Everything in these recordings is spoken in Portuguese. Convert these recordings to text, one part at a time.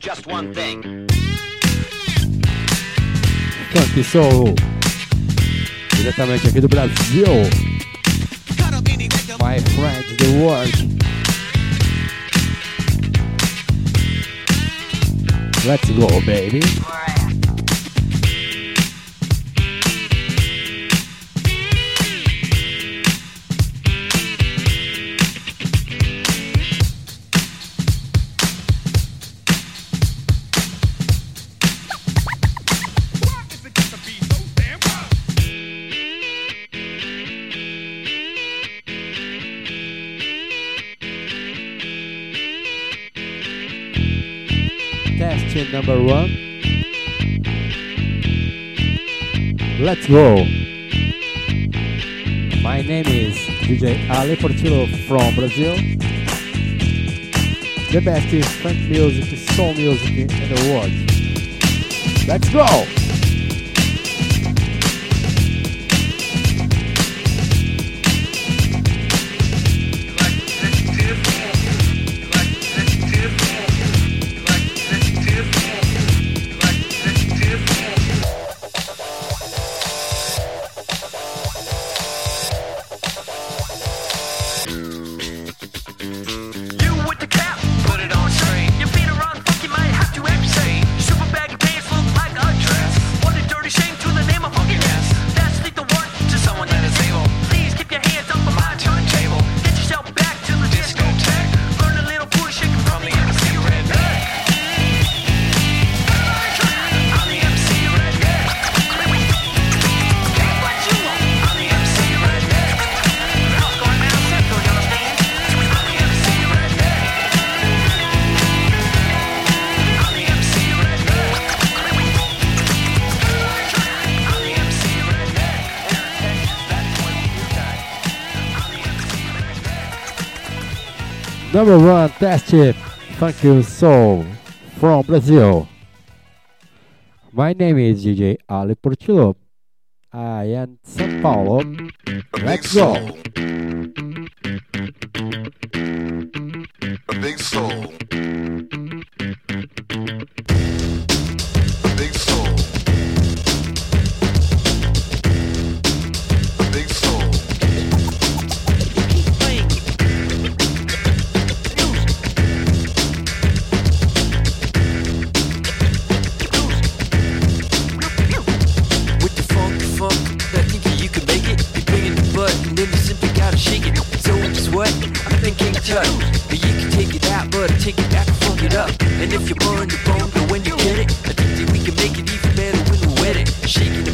just one thing. Funky Soul, diretamente aqui do Brasil. My friend, the world. Let's go, baby. number one. Let's go. My name is DJ Ali Portillo from Brazil. The best is French music, soul music in the world. Let's go! Number one, test chip. Thank you, Soul, from Brazil. My name is DJ Ali Portillo. I am São Paulo. Let's go. A big soul. touch. And you can take it out, but I take it back and fuck it up. And if you're born, you're born, but when you get it, I think that we can make it even better when we wet it. Shaking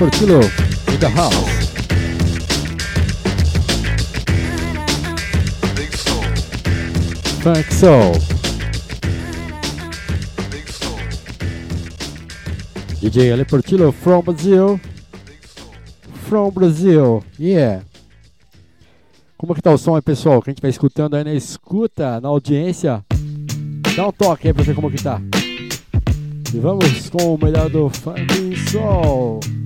Portillo in the house. Funk Soul. DJ Ale Portillo from Brazil. From Brazil, yeah. Como é que tá o som aí, pessoal? Que a gente vai escutando aí na escuta, na audiência. Dá um toque aí pra ver como que tá. E vamos com o melhor do Funk Soul.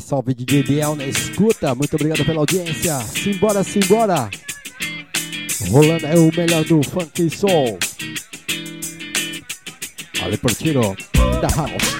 Salve, salve DJ Biel na escuta. Muito obrigado pela audiência. Simbora, simbora. Rolando é o melhor do funk e soul. Ale Portiro, da house.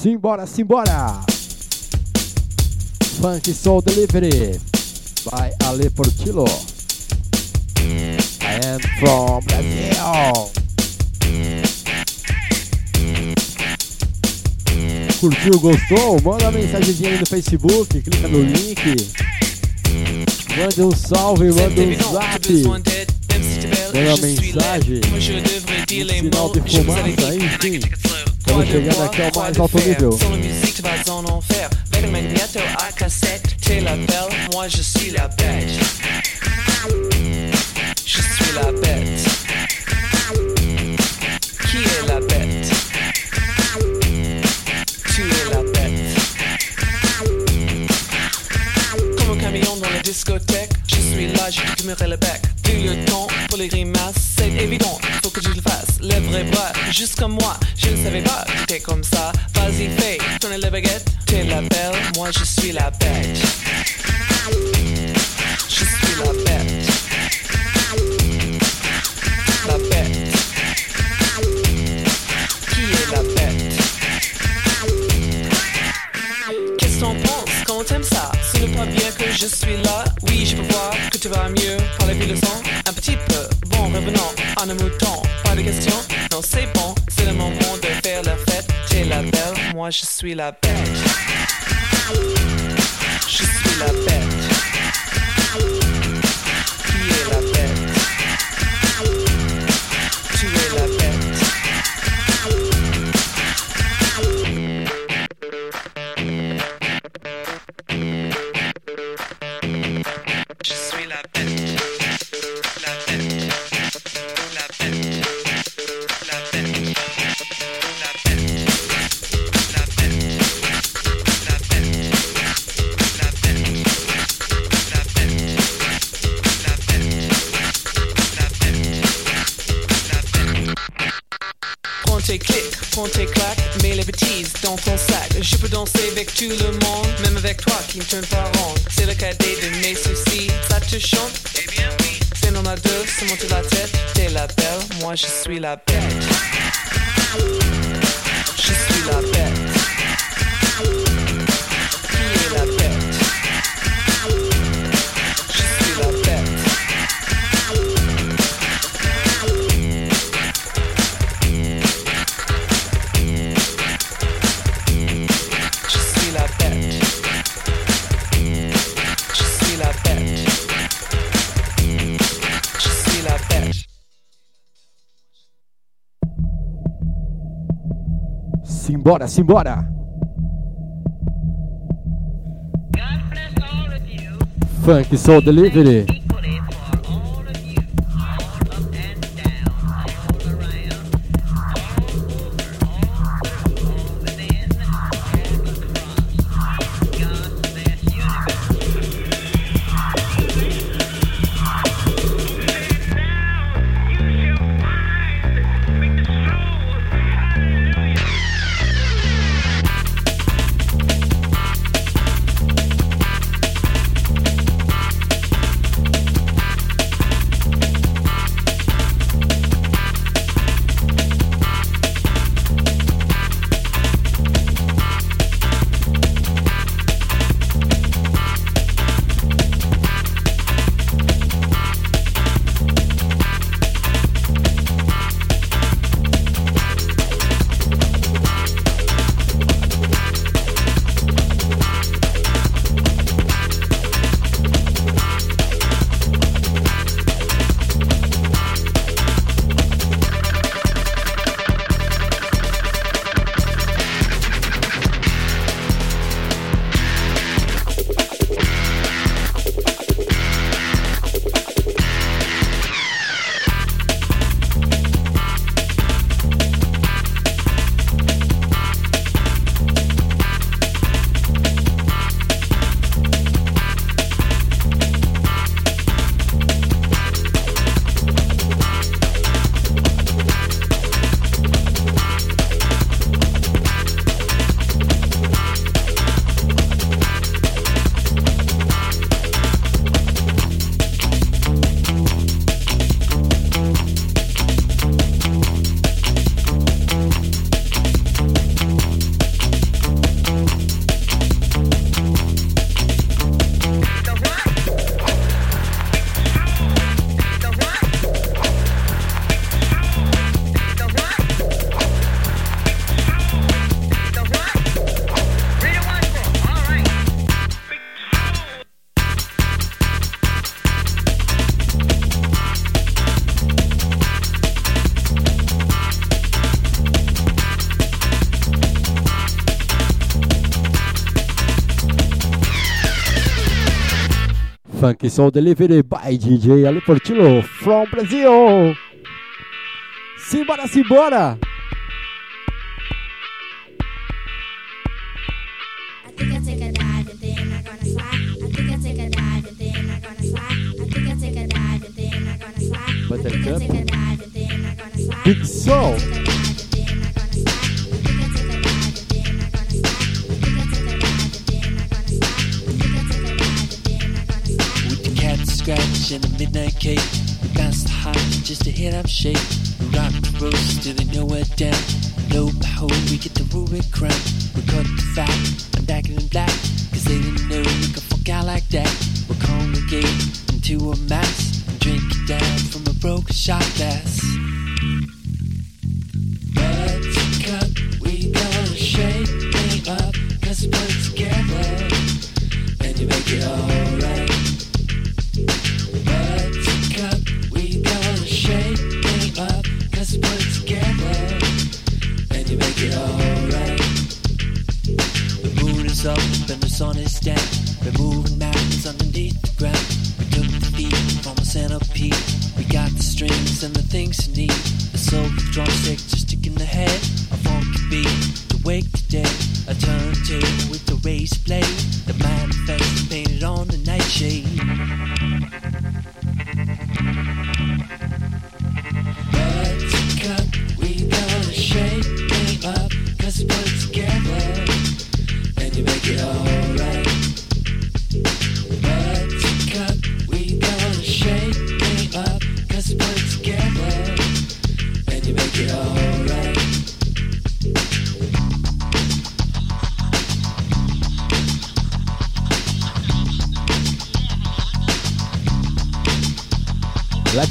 Simbora, simbora! Funk Soul Delivery by Ale Portillo. And from Brazil. Curtiu, gostou? Manda uma mensagenzinha aí no Facebook, clica no link. Manda um salve, manda um zap. Manda uma mensagem. Um sinal de fumaça, enfim. Moi je viens d'accord, moi. Sans la musique, tu vas en enfer. Avec le à cassette, t'es la belle, moi je suis la bête. Je suis la bête. Qui est la bête? Tu es la bête. Comme un camion dans la discothèque, je suis là, je te le bec le temps pour les grimaces, c'est évident, faut que je le fasse. Lèvres et bras, juste comme moi, je ne savais pas que t'es comme ça. Vas-y, fais, tourne la baguette, t'es la belle, moi je suis la bête. Je suis la bête. Je suis là. Oui, je peux voir que tu vas mieux par vie de sang. Un petit peu. Bon, revenons en un mouton. Pas de question? Non, c'est bon. C'est le moment de faire la fête. T'es la belle, moi je suis la bête. Je suis la bête. Qui est la bête? Je peux danser avec tout le monde, même avec toi qui me tourne pas rond. C'est le cadet de mes soucis, ça te chante? Eh bien oui. C'est dans la deux, se monte la tête. T'es la belle, moi je suis la bête. Je suis la bête. Simbora, simbora! Funk Soul Delivery. Funk Soul Delivery by DJ Ali Portillo from Brazil. Simbora, simbora! I'm shaking.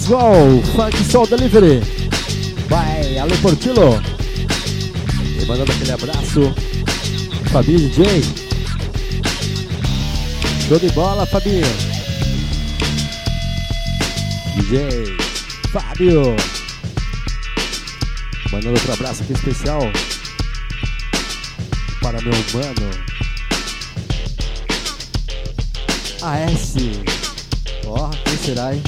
Soul, Funk Soul Delivery. Vai, Ale Portillo. E mandando aquele abraço, Fabinho DJ. Show de bola, Fabinho. DJ Fábio. Mandando outro abraço aqui especial para meu mano. AS. Ó, oh, quem será, hein?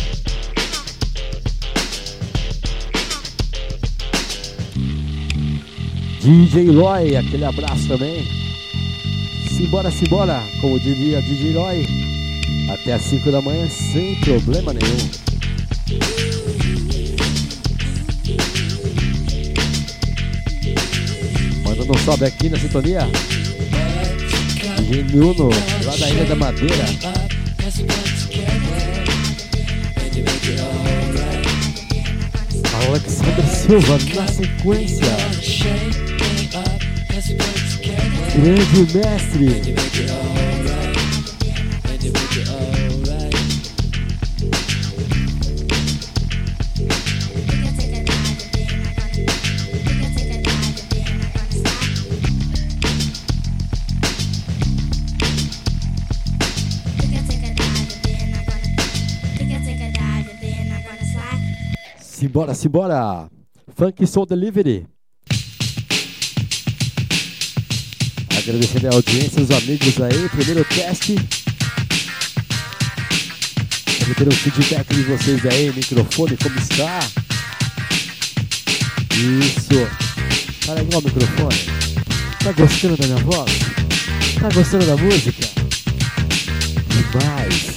DJ Loy, aquele abraço também. Simbora, simbora, como diria DJ Loy. Até as 5 da manhã sem problema nenhum. Mandando um sobe aqui na sintonia. Genuno, lá da Ilha da Madeira. Alexandre Silva, na sequência grande mestre. Simbora, simbora! Funk Soul Delivery. Agradecendo a audiência, os amigos aí. Primeiro teste. Quero ter um feedback de vocês aí. Microfone, como está? Isso. Para igual o microfone. Tá gostando da minha voz? Tá gostando da música? Demais.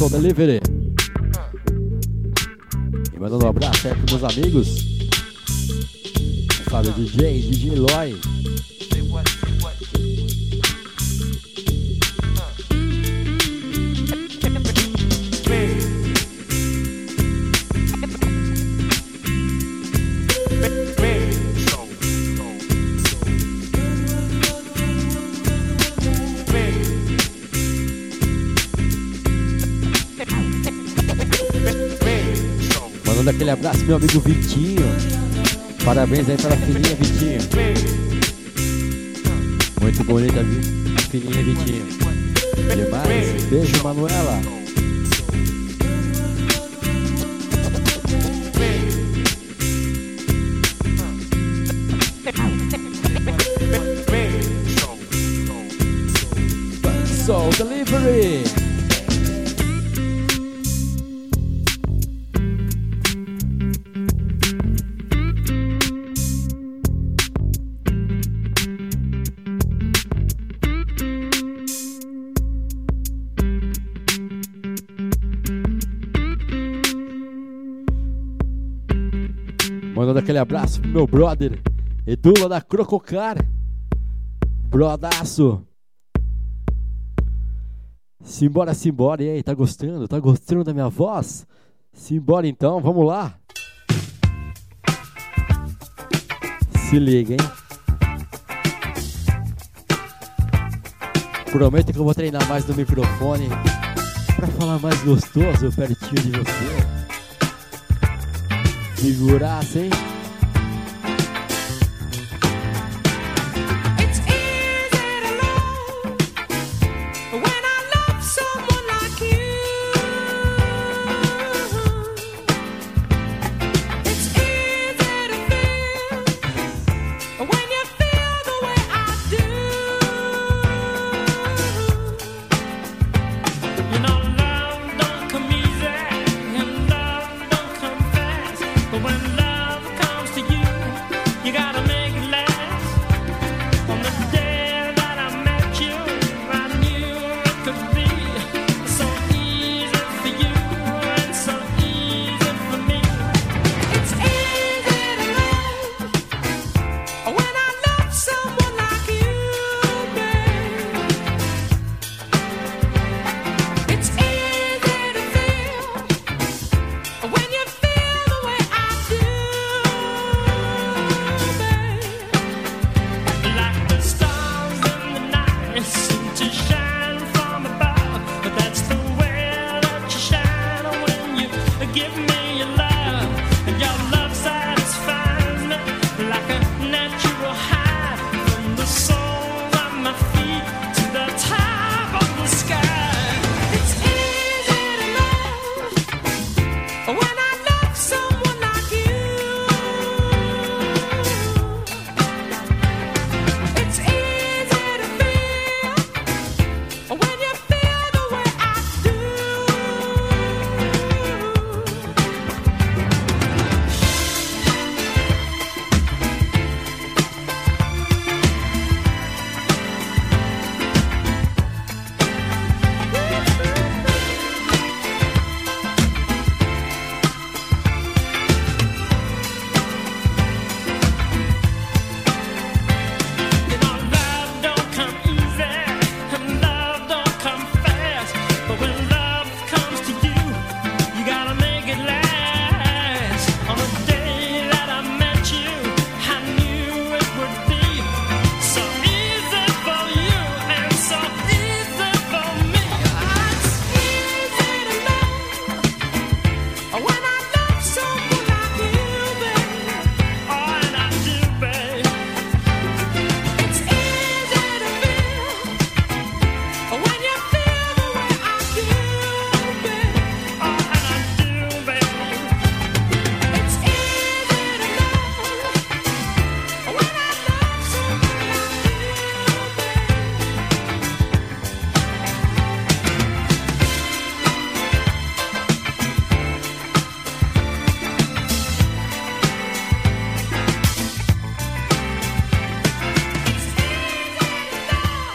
Soul Delivery. E mandando um abraço aí pros meus amigos. Fábio DJ, DJ Loy. Abraço, meu amigo Vitinho. Parabéns aí pela filhinha, Vitinho. Muito bonita a filhinha, Vitinho. Demais. Beijo, Manuela. Abraço pro meu brother Edu lá da Crococar. Brodaço. Simbora, simbora. E aí, tá gostando? Tá gostando da minha voz? Simbora então, vamos lá. Se liga, hein? Prometo que eu vou treinar mais no microfone pra falar mais gostoso pertinho de você. Figuraça, hein?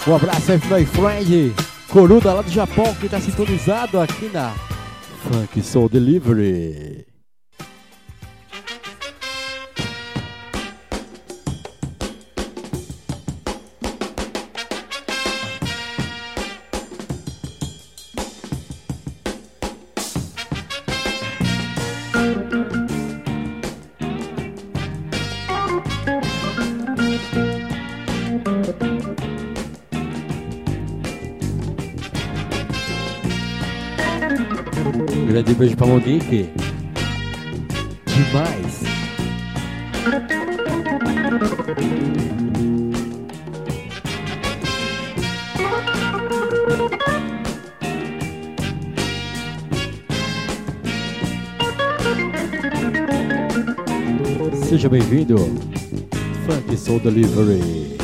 Um abraço aí, my friend. Coruda lá do Japão, que tá sintonizado aqui na Funk Soul Delivery. Grande beijo pra Monique. Demais. Seja bem-vindo. Funk Soul Delivery.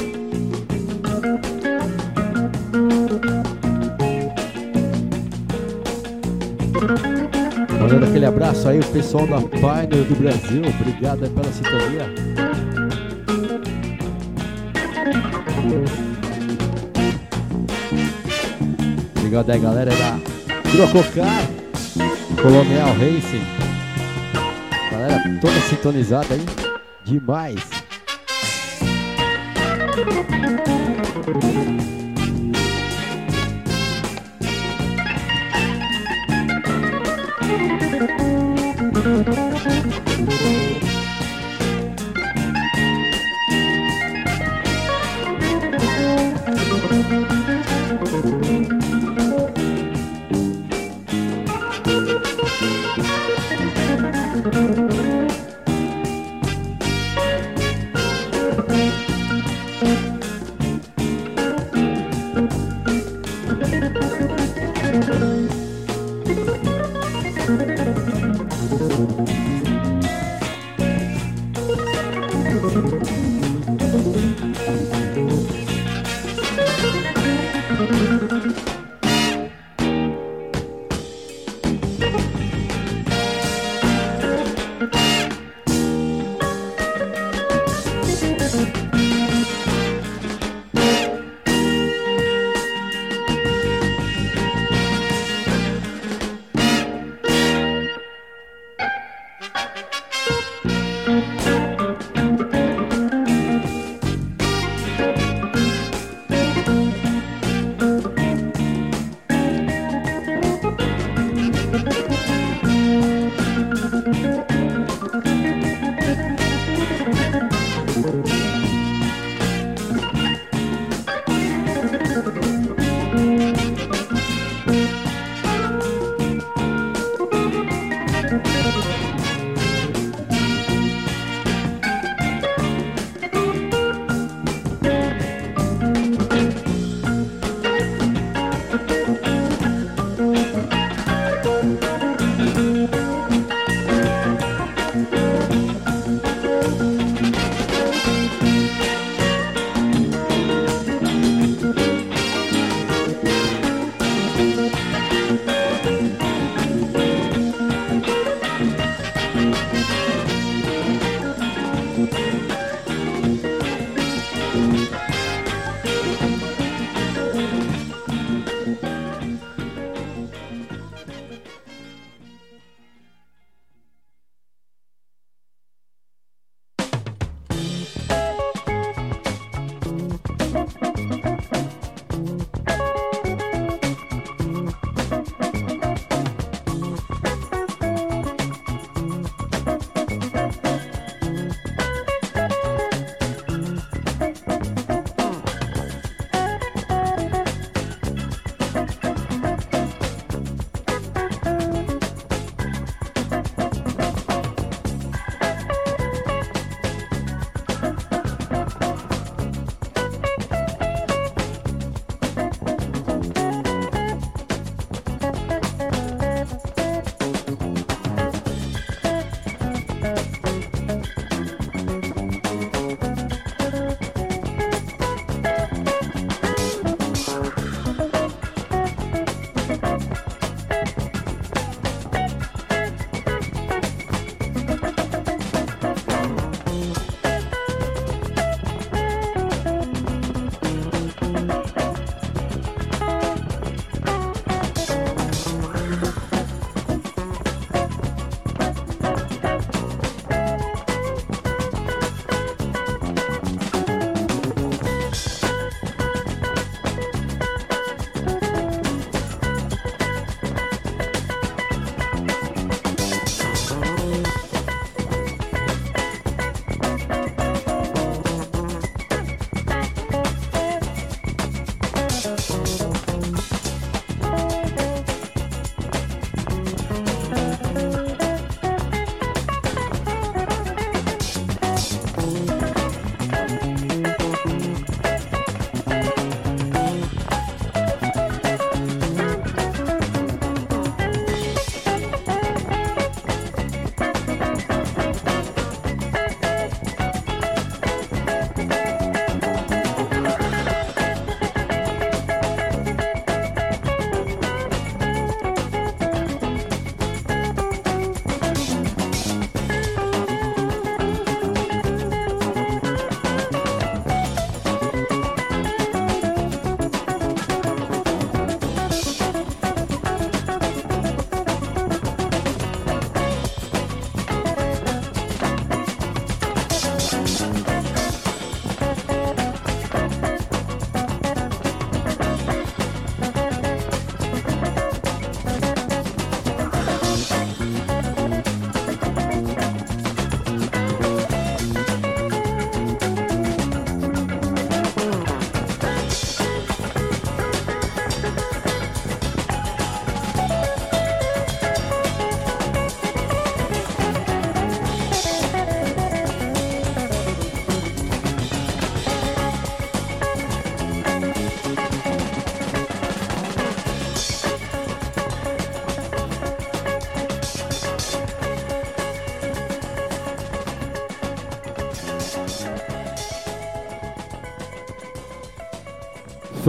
Abraço aí, o pessoal da Pioneer do Brasil. Obrigado pela sintonia. Obrigado aí, galera da Trococar, Colonial Racing. Galera toda sintonizada aí. Demais.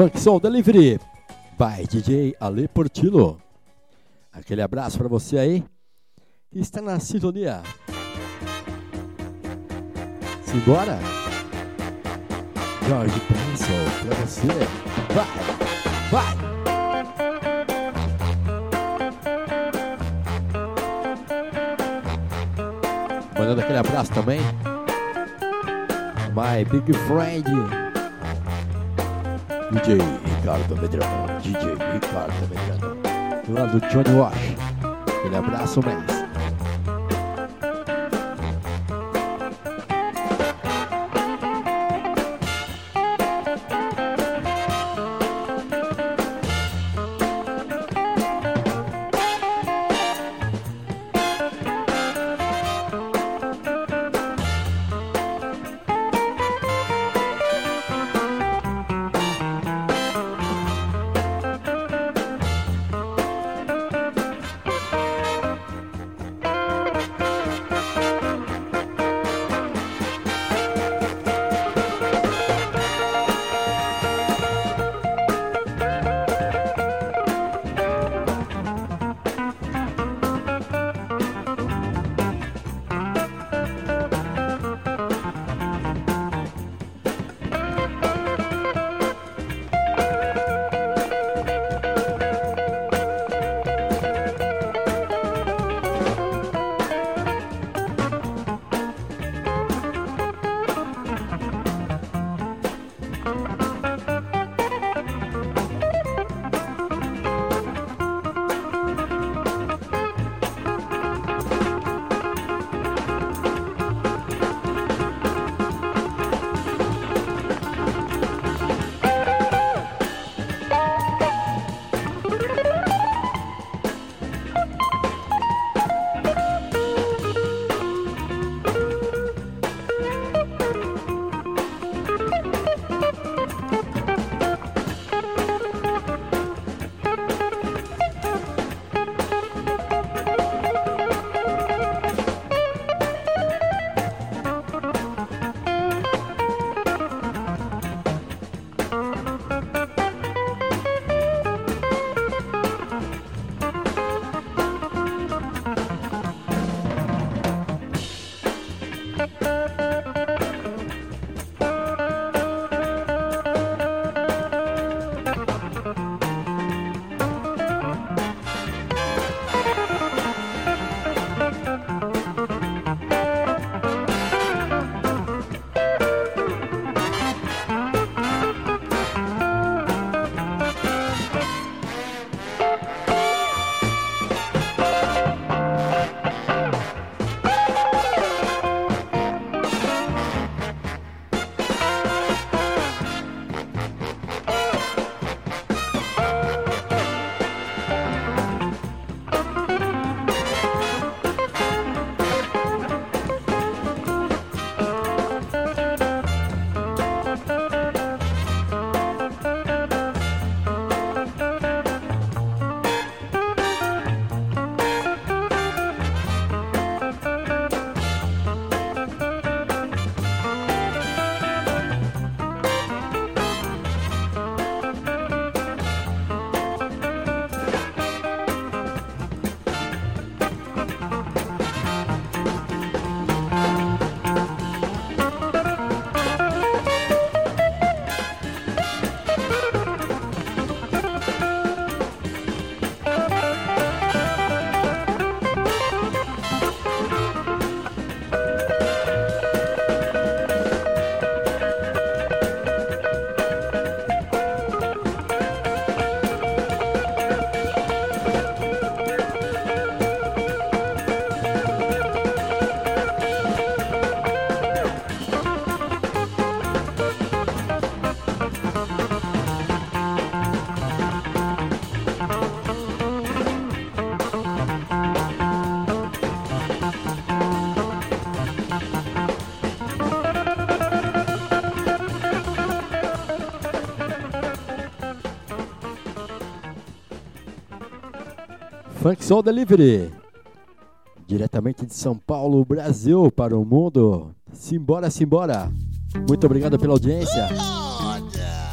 Funk Soul Delivery by DJ Ale Portillo. Aquele abraço para você aí que está na sintonia. Simbora! Jorge Benson pra você. Vai! Vai! Mandando aquele abraço também. My big friend. DJ Ricardo Medrano. DJ Ricardo Medrano. Do lado do Johnny Wash. Aquele abraço, mestre. Funk Soul Delivery. Diretamente de São Paulo, Brasil, para o mundo. Simbora, simbora. Muito obrigado pela audiência.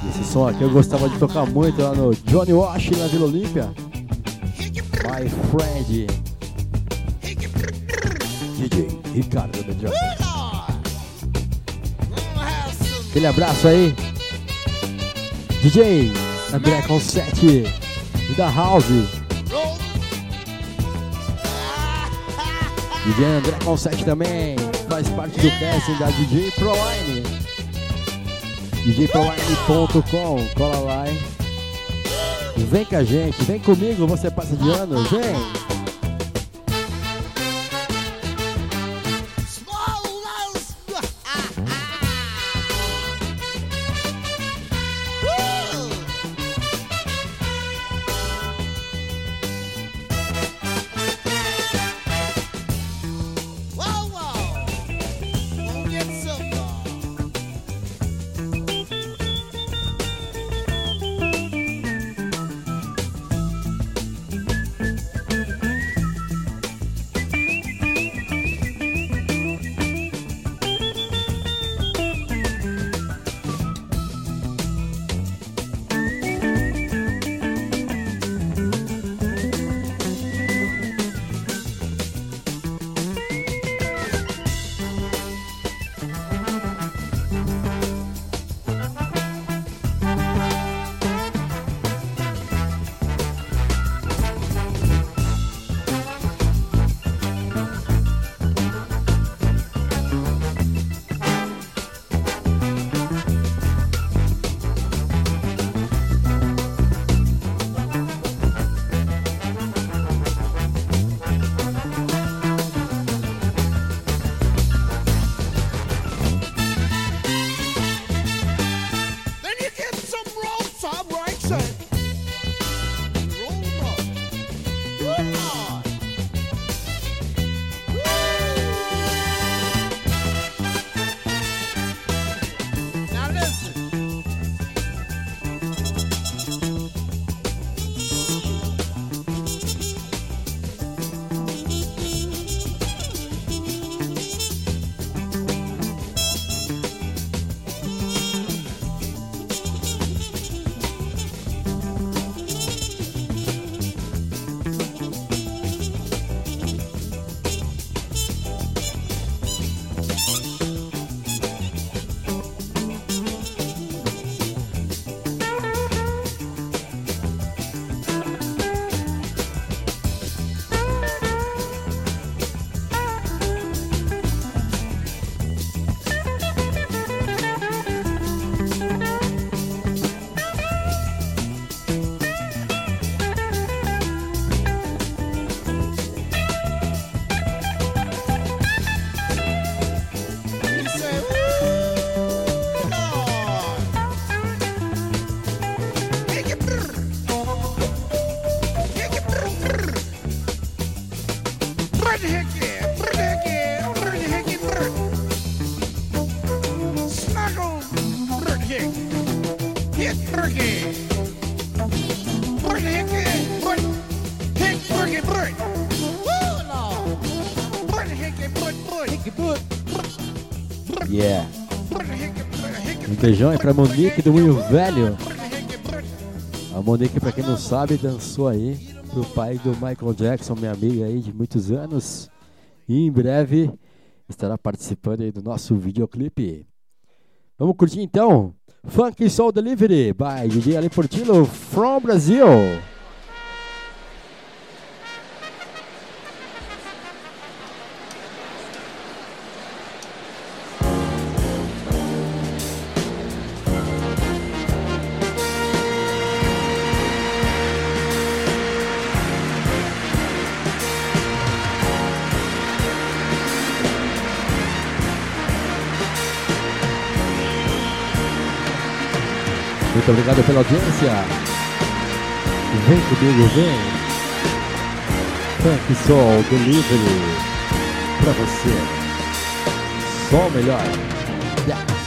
Esse som aqui eu gostava de tocar muito lá no Johnny Wash na Vila Olímpia. My friend. DJ Ricardo Bedrock. Aquele abraço aí. DJ André Concetti e da House. DJ André Concetti também faz parte do casting da DJ Proline. DJProline.com, cola lá, hein? Vem com a gente, vem comigo, você passa de ano, vem! Beijão aí pra Monique do Moinho Velho. A Monique, pra quem não sabe, dançou aí pro pai do Michael Jackson, minha amiga aí de muitos anos. E em breve estará participando aí do nosso videoclipe. Vamos curtir então? Funk Soul Delivery by DJ Ali Portillo from Brasil. Obrigado pela audiência. Vem comigo, vem. Funk Soul Delivery pra você. Só o melhor. Yeah.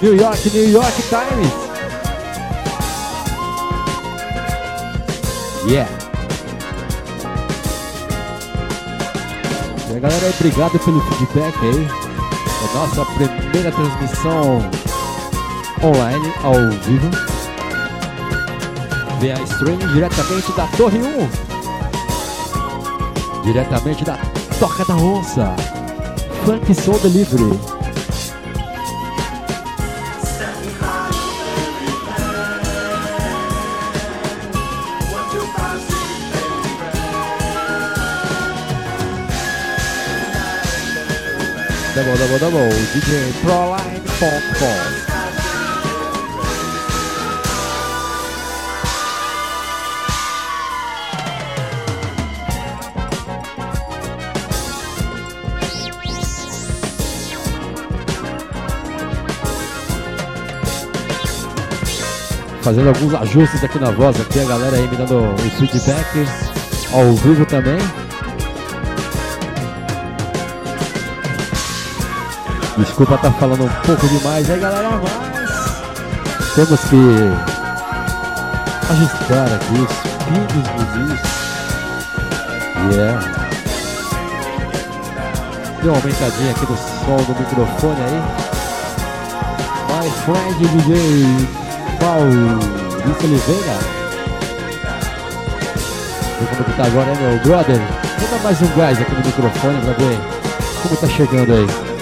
New York, New York Times. Yeah. E aí, galera, obrigado pelo feedback aí. É nossa primeira transmissão online, ao vivo. Vem a stream diretamente da Torre 1. Diretamente da Toca da Onça. Funk Soul Delivery. Double, double, double. DJ Proline Funk. Fazendo alguns ajustes aqui na voz, aqui a galera aí me dando o feedback ao vivo também. Desculpa estar falando um pouco demais aí galera, mas temos que ajustar aqui os pingos do disco. Yeah. Deu uma aumentadinha aqui no som do microfone aí. My friend DJ Maurício Oliveira. Vê como que tá agora, hein, meu brother? Dar mais um gás aqui no microfone pra ver como tá chegando aí.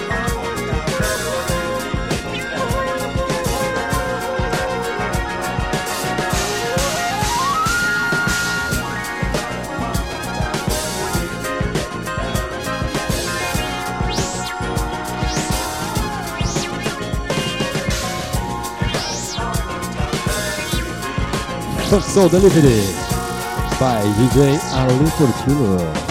Função Delivery by DJ Ali Portillo.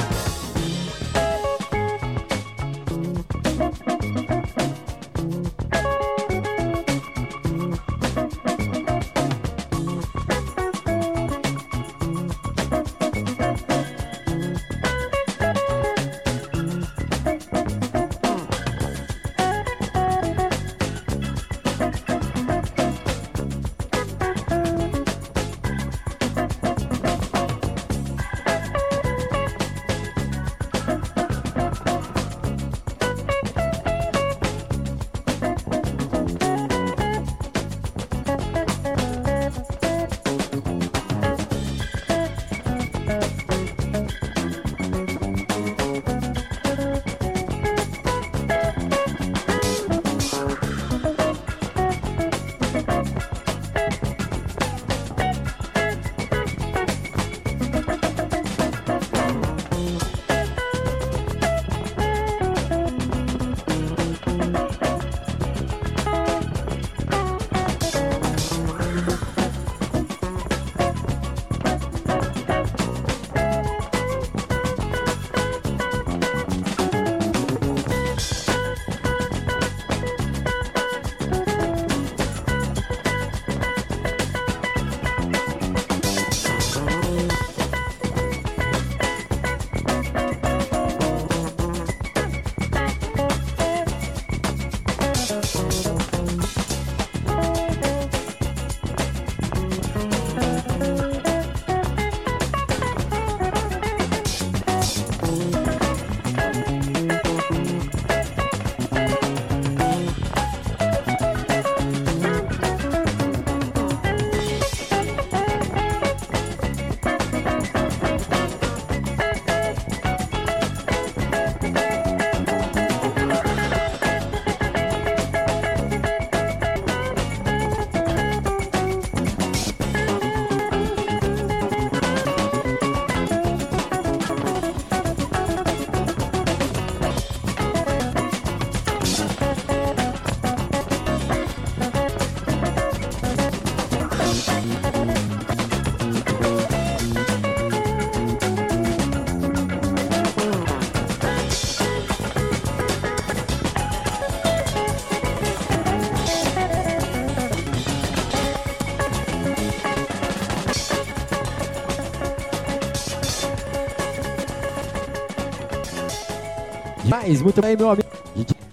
demais. Muito bem, meu amigo.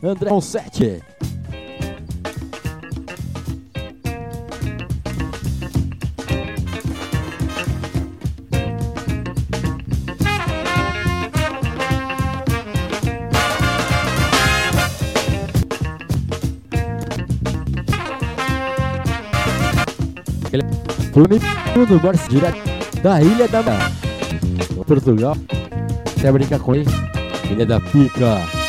André Sete. Flamengo do Borges direto da Ilha da Portugal. Quer brincar com ele? Ilha da Pica.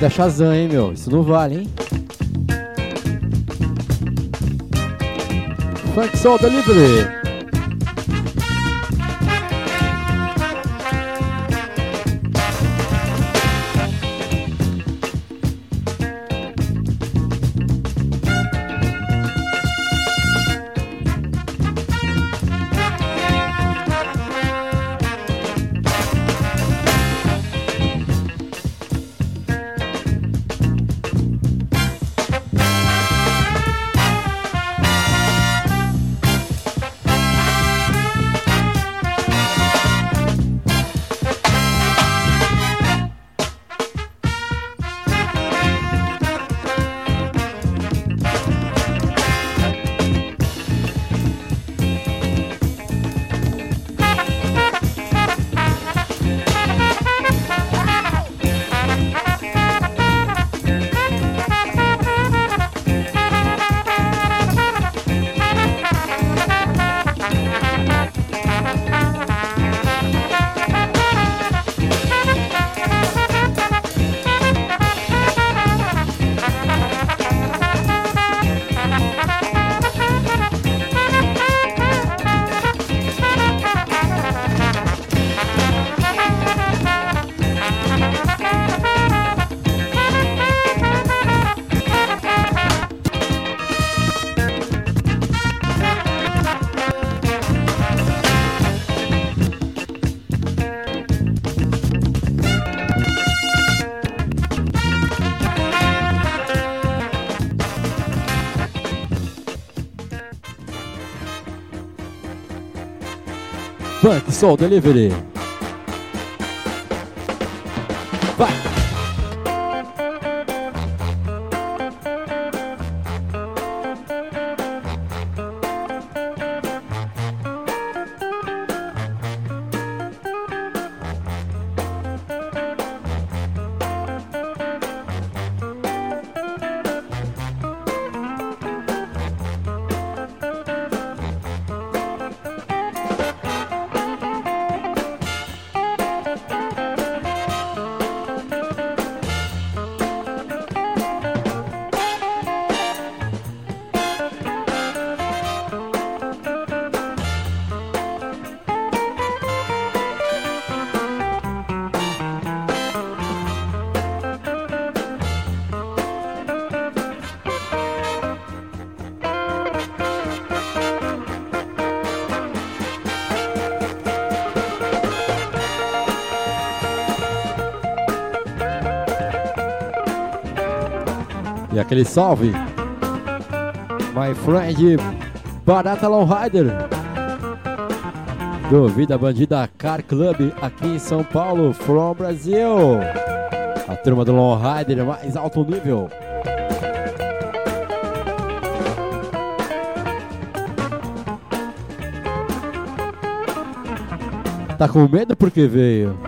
Da Shazam, hein, meu? Isso não vale, hein? Funk Soul Delivery. Funk Soul Delivery. E aquele salve, my friend Barata Lowrider, do Vida Bandida Car Club aqui em São Paulo, from Brasil. A turma do Lowrider mais alto nível. Tá com medo porque veio?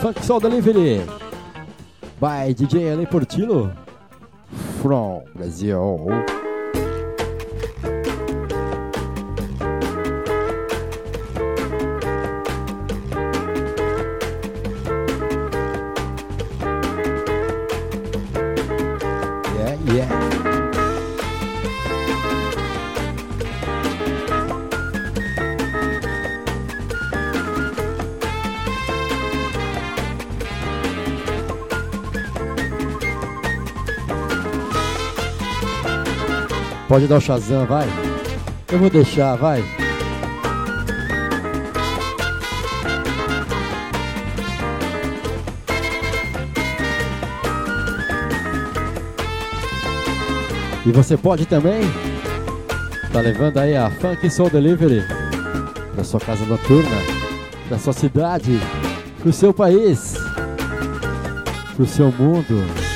Funk Soul Delivery by DJ Ale Portillo from Brazil. Pode dar o Shazam, vai. Eu vou deixar, vai. E você pode também tá levando aí a Funk Soul Delivery pra sua casa noturna, pra sua cidade, pro seu país, pro seu mundo.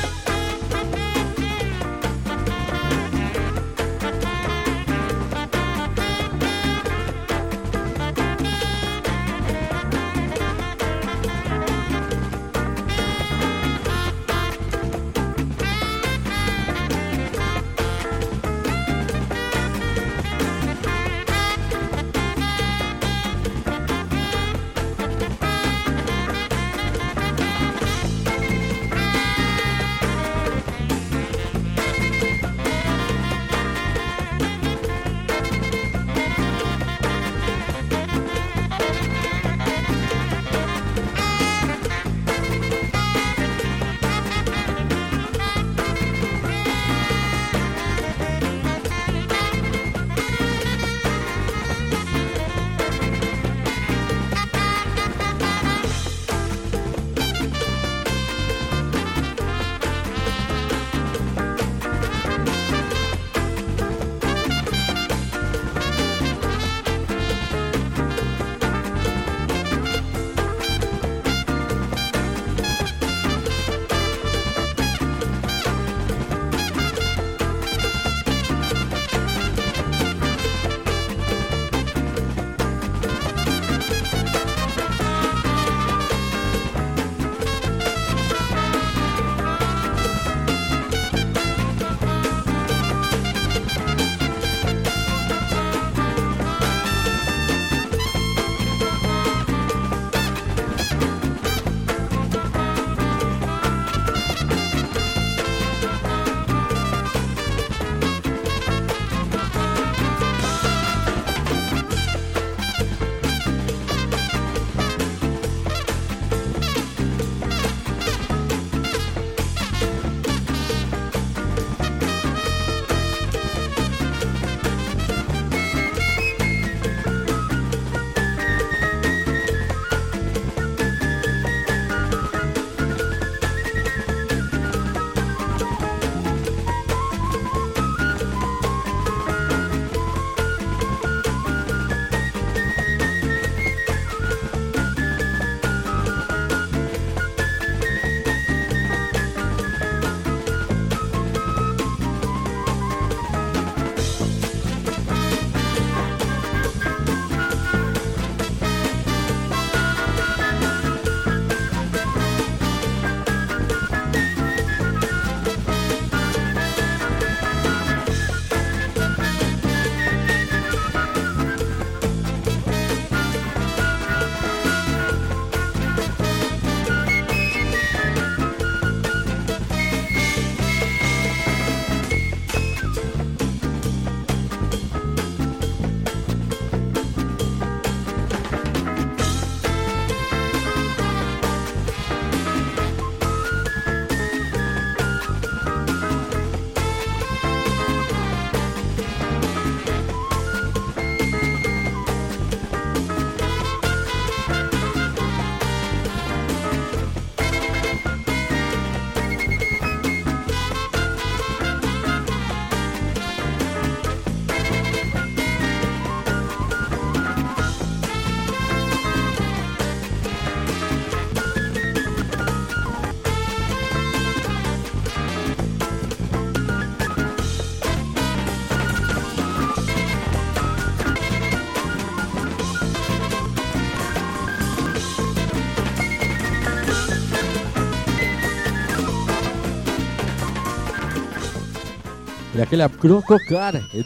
Aquele croco, cara. E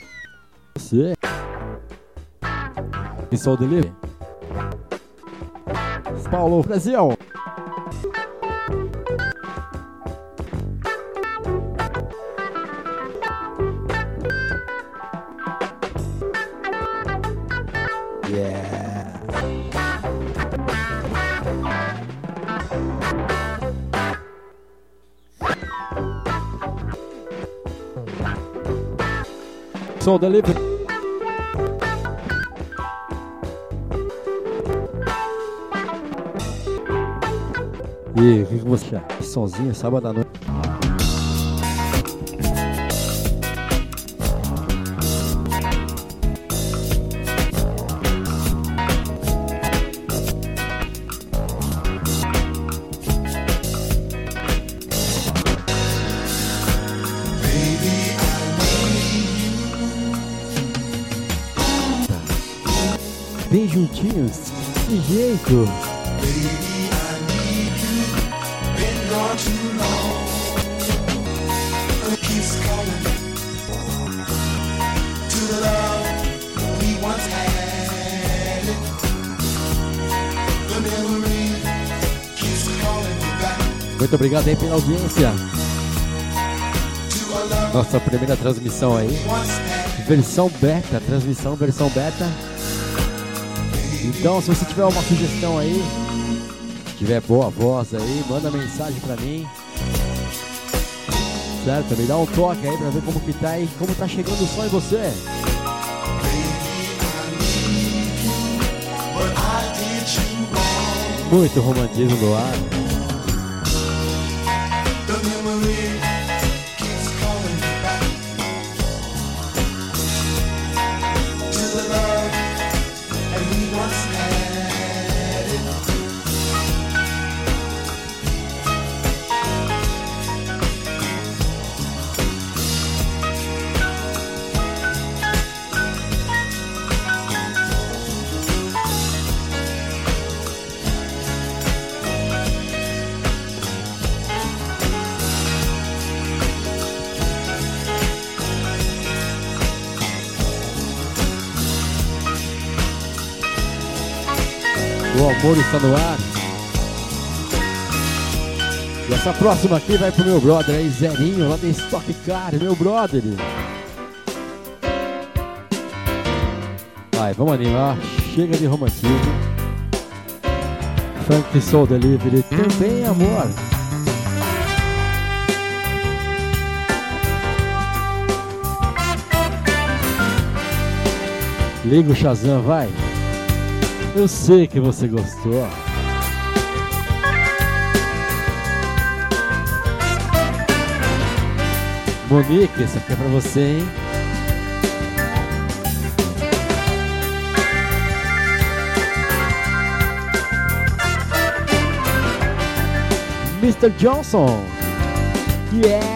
você. E sou delivery. Paulo Brasil. Som delivery. E o que, você acha? Sozinho, sábado à noite. Jeito. Muito obrigado aí pela audiência. Nossa primeira transmissão aí. Versão beta, transmissão versão beta. Então, se você tiver uma sugestão aí, tiver boa voz aí, manda mensagem pra mim. Certo? Me dá um toque aí pra ver como que tá aí, como tá chegando o som em você. Muito romantismo no ar. Amor está no ar. E essa próxima aqui vai pro meu brother aí, Zerinho, lá da Stock Car, meu brother. Vai, vamos animar. Chega de romantismo. Funk Soul Delivery também, amor. Liga o Shazam, vai. Eu sei que você gostou. Monique, essa aqui é pra você, hein? Mr. Johnson. Yeah.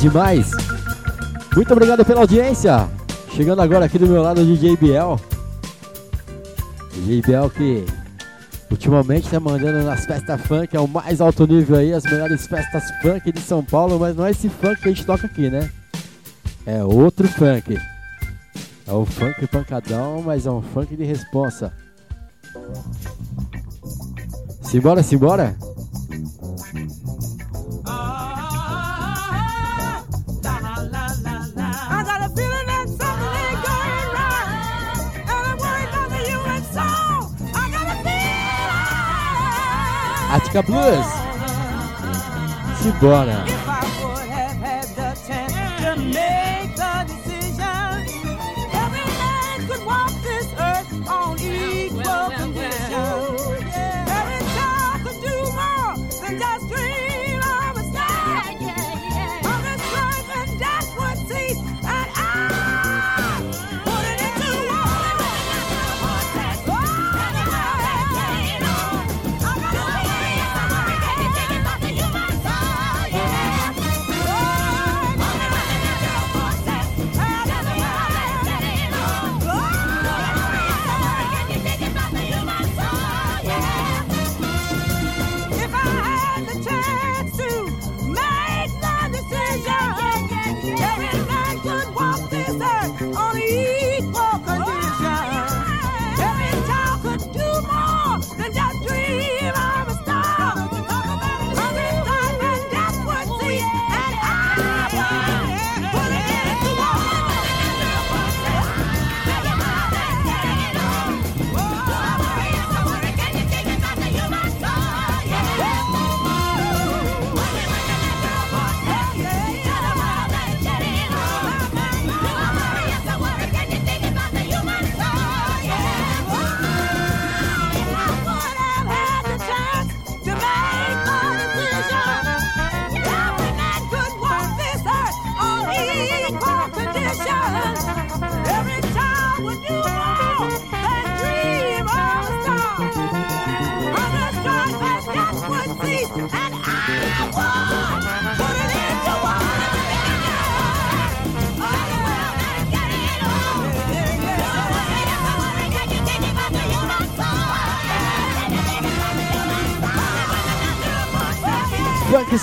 Demais, demais. Muito obrigado pela audiência. Chegando agora aqui do meu lado o DJ Biel. DJ Biel que ultimamente tá mandando nas festas funk, é o mais alto nível aí, as melhores festas funk de São Paulo, mas não é esse funk que a gente toca aqui, né? É outro funk. É o funk pancadão, mas é um funk de responsa. Simbora, simbora? A feeling. Attica Blues. Simbora.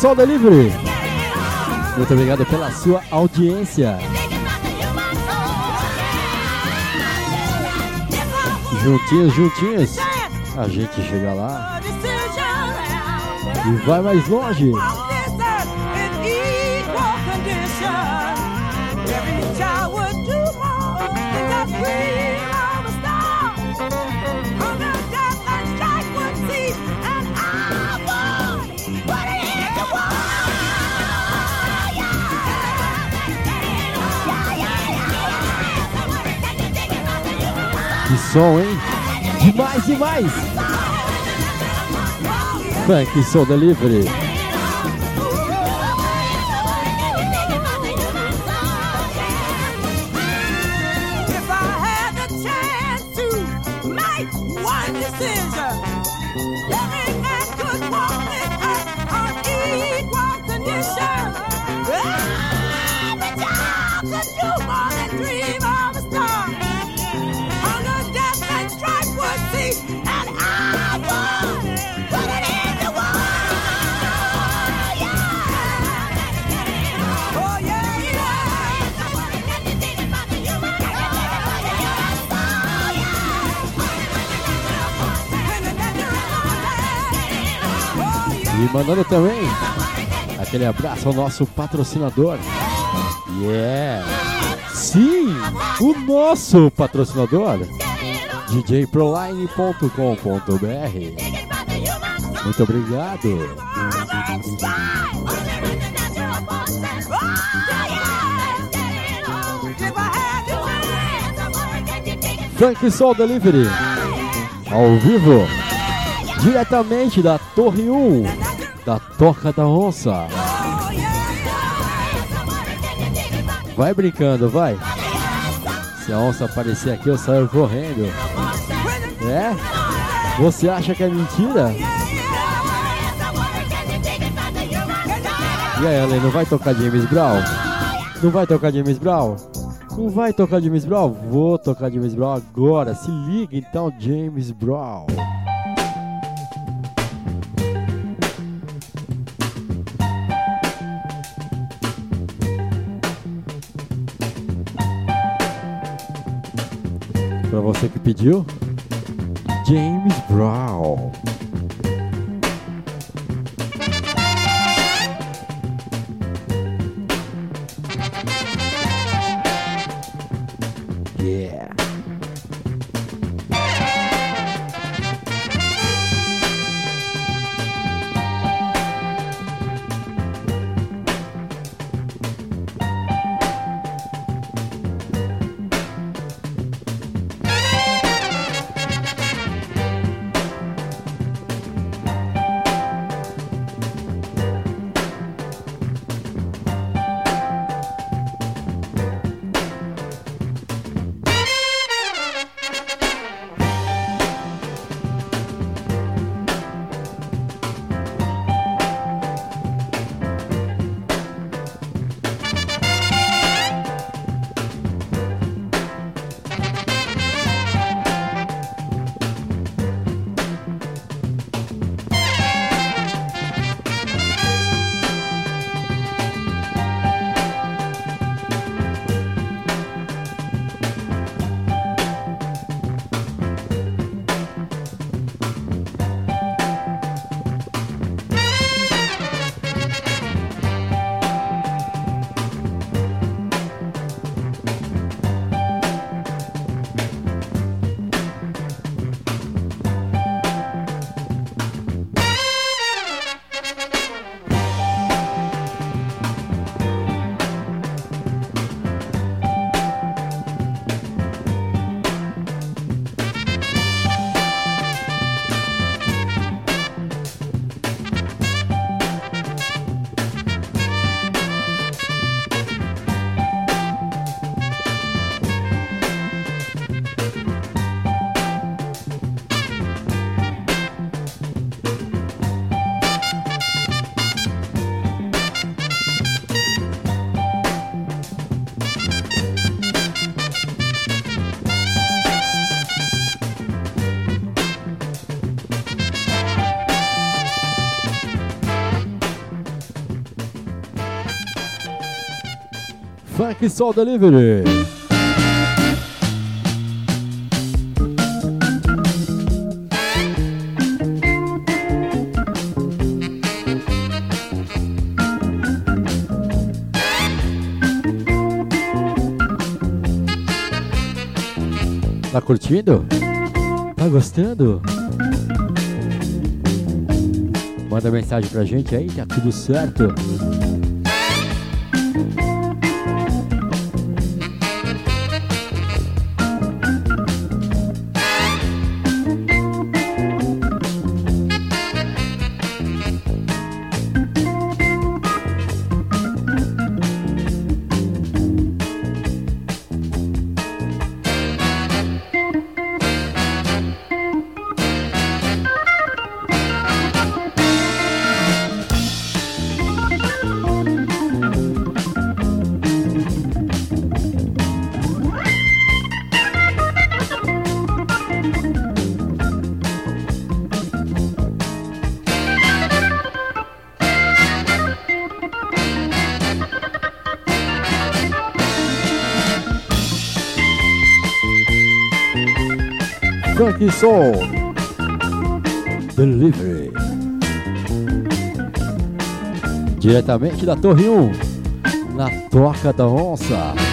Soul Delivery. Muito obrigado pela sua audiência. Juntinhos, juntinhos. A gente chega lá e vai mais longe. Som, hein? Demais, demais! Funk Soul Delivery. Mandando também aquele abraço ao nosso patrocinador. Yeah! Sim! O nosso patrocinador! djproline.com.br Muito obrigado! Funk Soul Delivery ao vivo diretamente da Torre 1 da Toca da Onça. Vai brincando, vai. Se a onça aparecer aqui, eu saio correndo. É? Você acha que é mentira? E aí, Ale, não vai tocar James Brown? Não vai tocar James Brown? Não vai tocar James Brown? Vou tocar James Brown agora. Se liga então, James Brown. Pra você que pediu, James Brown. Soul Delivery. Tá curtindo? Tá gostando? Manda mensagem pra gente aí, tá tudo certo? Funk Soul Delivery. Diretamente da Torre 1, na Toca da Onça.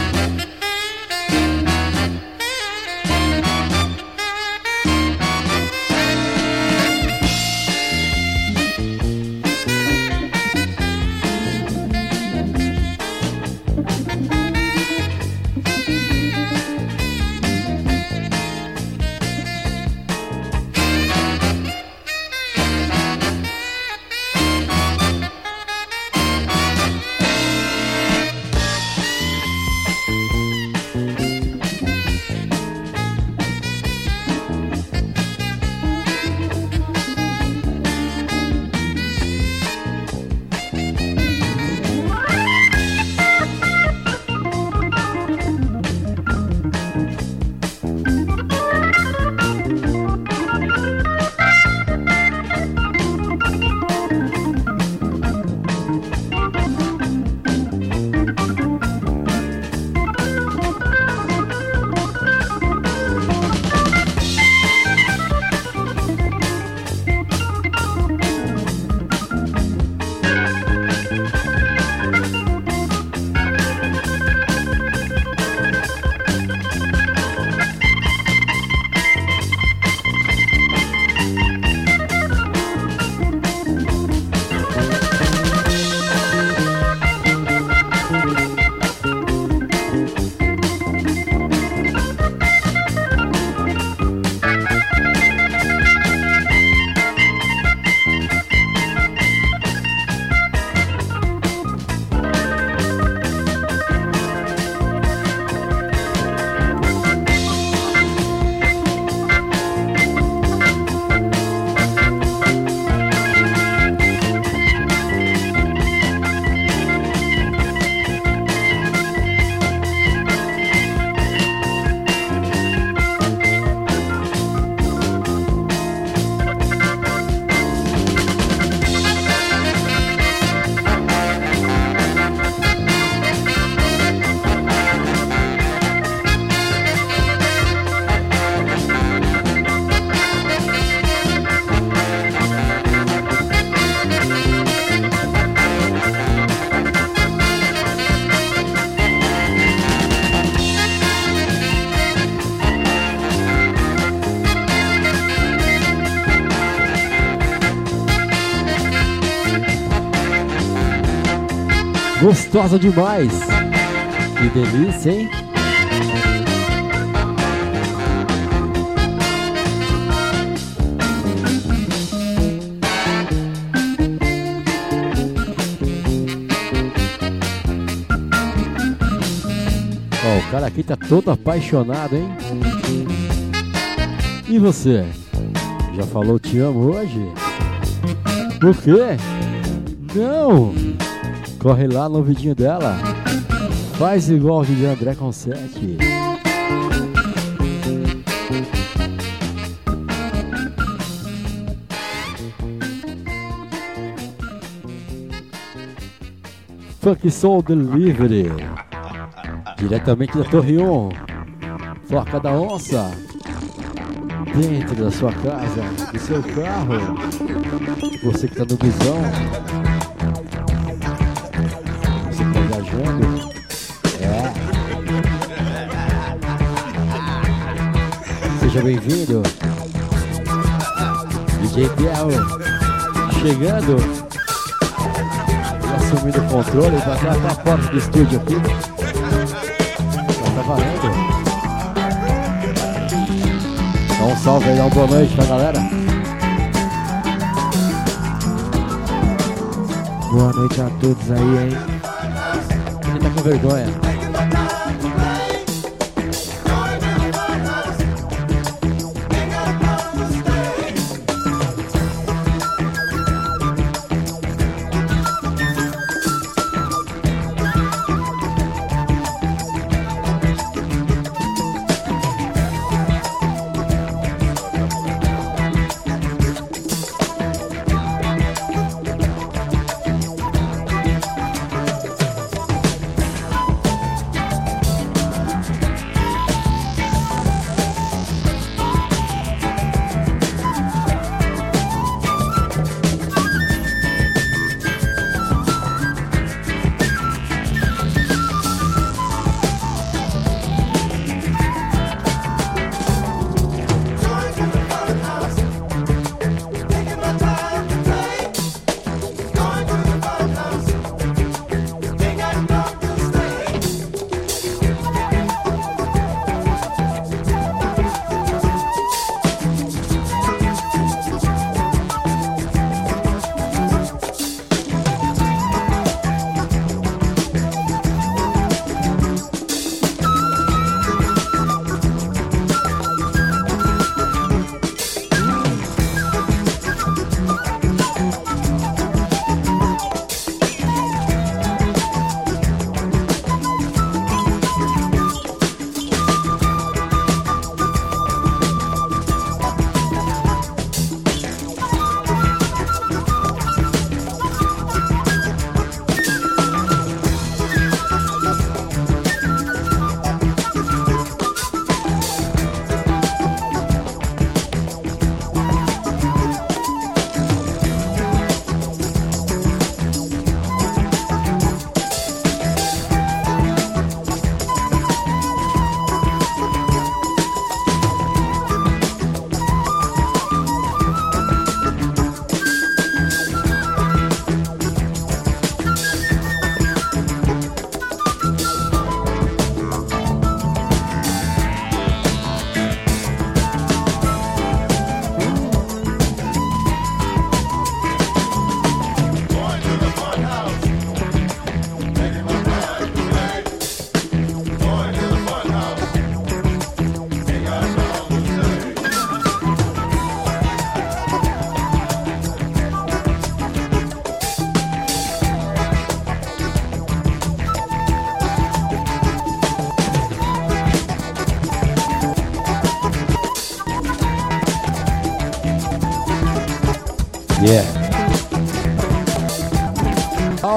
Gostosa demais. Que delícia, hein? O cara aqui tá todo apaixonado, hein? E você? Já falou te amo hoje? O quê? Não! Corre lá no vidinho dela. Faz igual o de André Consete. Funk Soul Delivery. Diretamente da Torre 1. Toca da Onça. Dentro da sua casa, do seu carro. Você que tá no busão. Seja bem-vindo. DJ Biel. Chegando. E assumindo o controle. Vai até a porta do estúdio aqui. Já tá valendo. Dá um salve aí, dá uma boa noite pra galera. Boa noite a todos aí, hein? Quem tá com vergonha?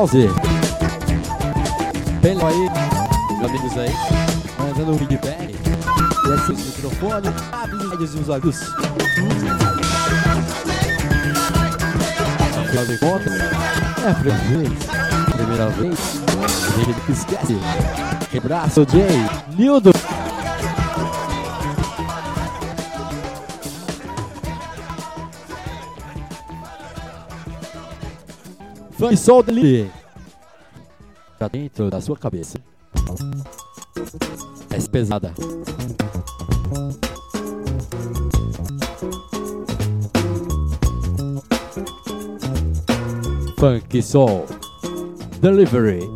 Pause. Bem aí, meus amigos aí, mandando um feedback. Desce o microfone, abre os olhos e os olhos. Afinal de contas, é a primeira vez. Primeira vez. Ele que esquece. Quebraço, Jay. Nildo. Funk Soul Delivery. pra dentro da sua cabeça. É pesada. Funk Soul Delivery.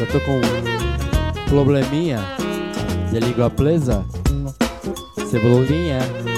Eu tô com um probleminha de língua presa. Cebolinha.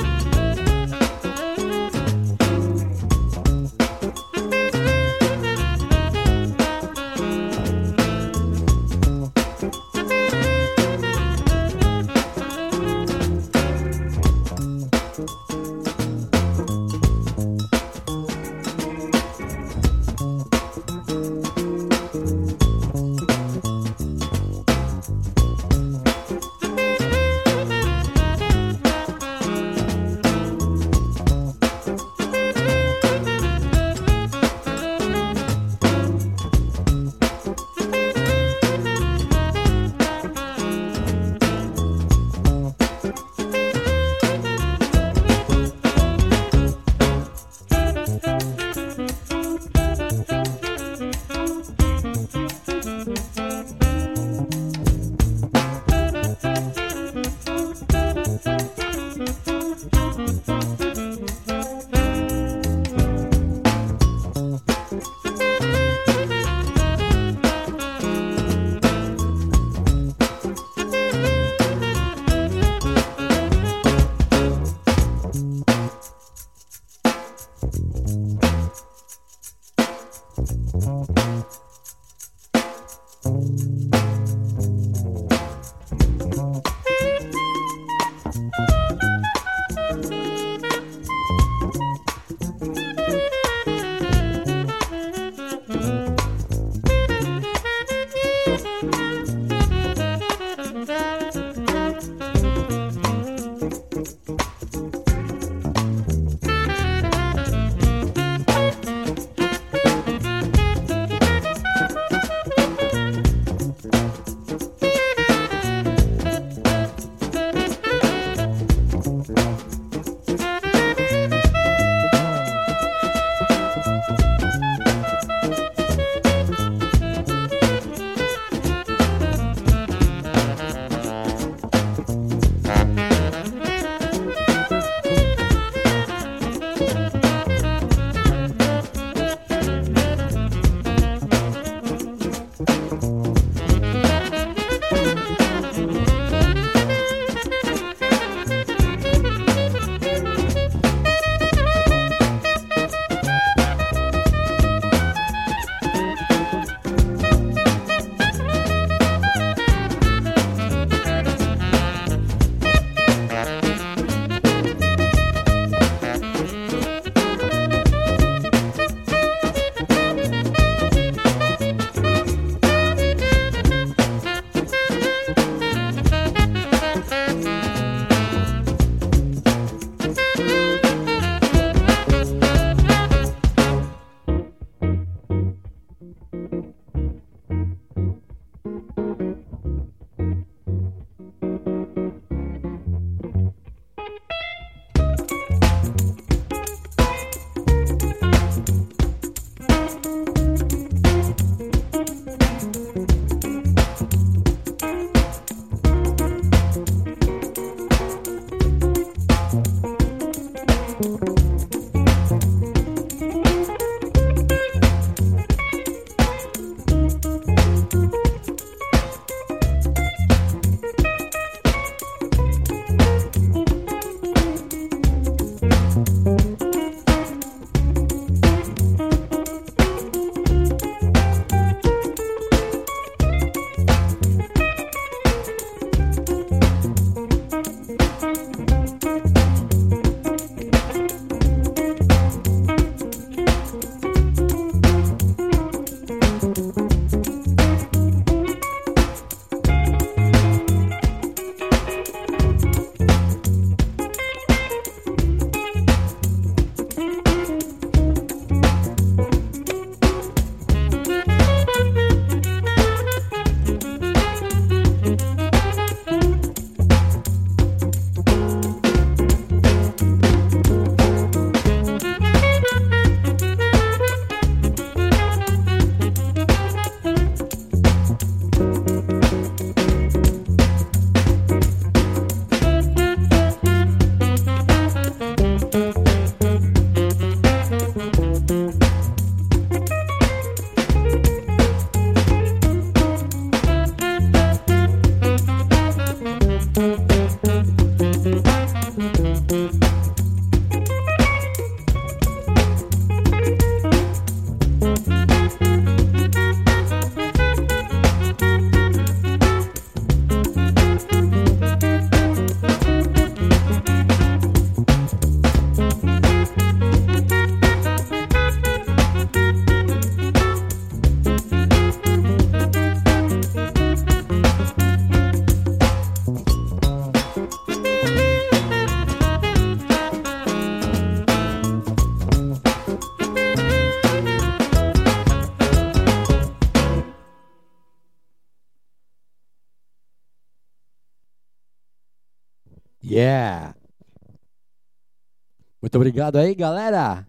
Muito obrigado aí, galera.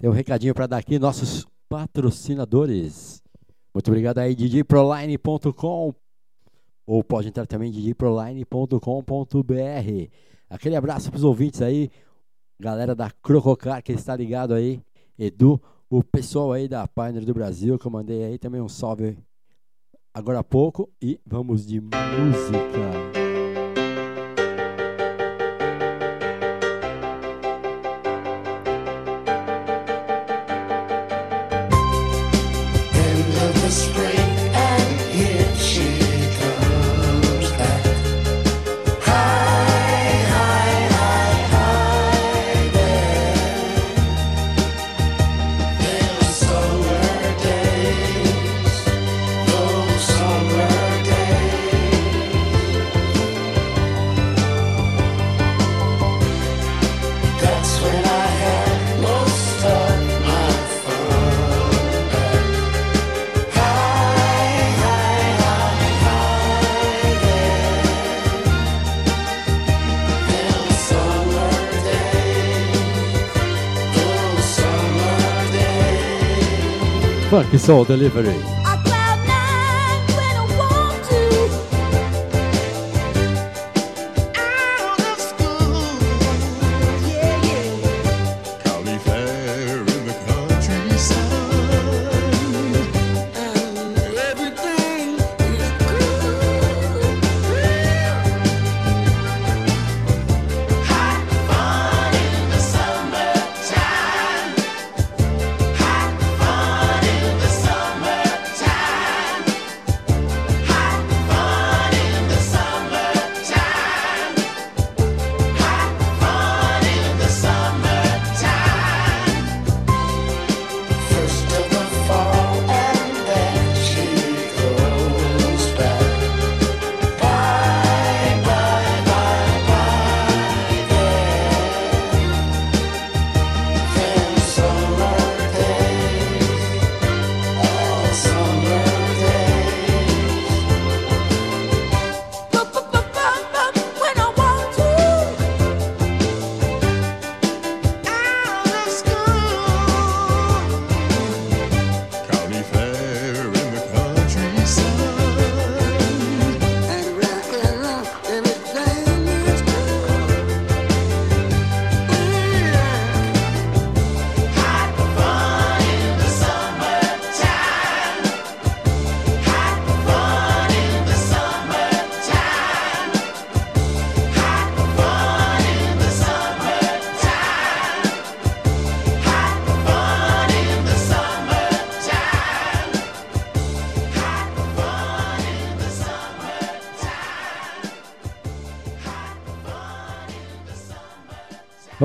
Tem um recadinho para dar aqui, nossos patrocinadores. Muito obrigado aí, djproline.com. Ou pode entrar também, djproline.com.br. Aquele abraço para os ouvintes aí, galera da Crococar que está ligado aí, Edu, o pessoal aí da Pioneer do Brasil que eu mandei aí também um salve agora há pouco. E vamos de Música. spring. Funky Soul Delivery.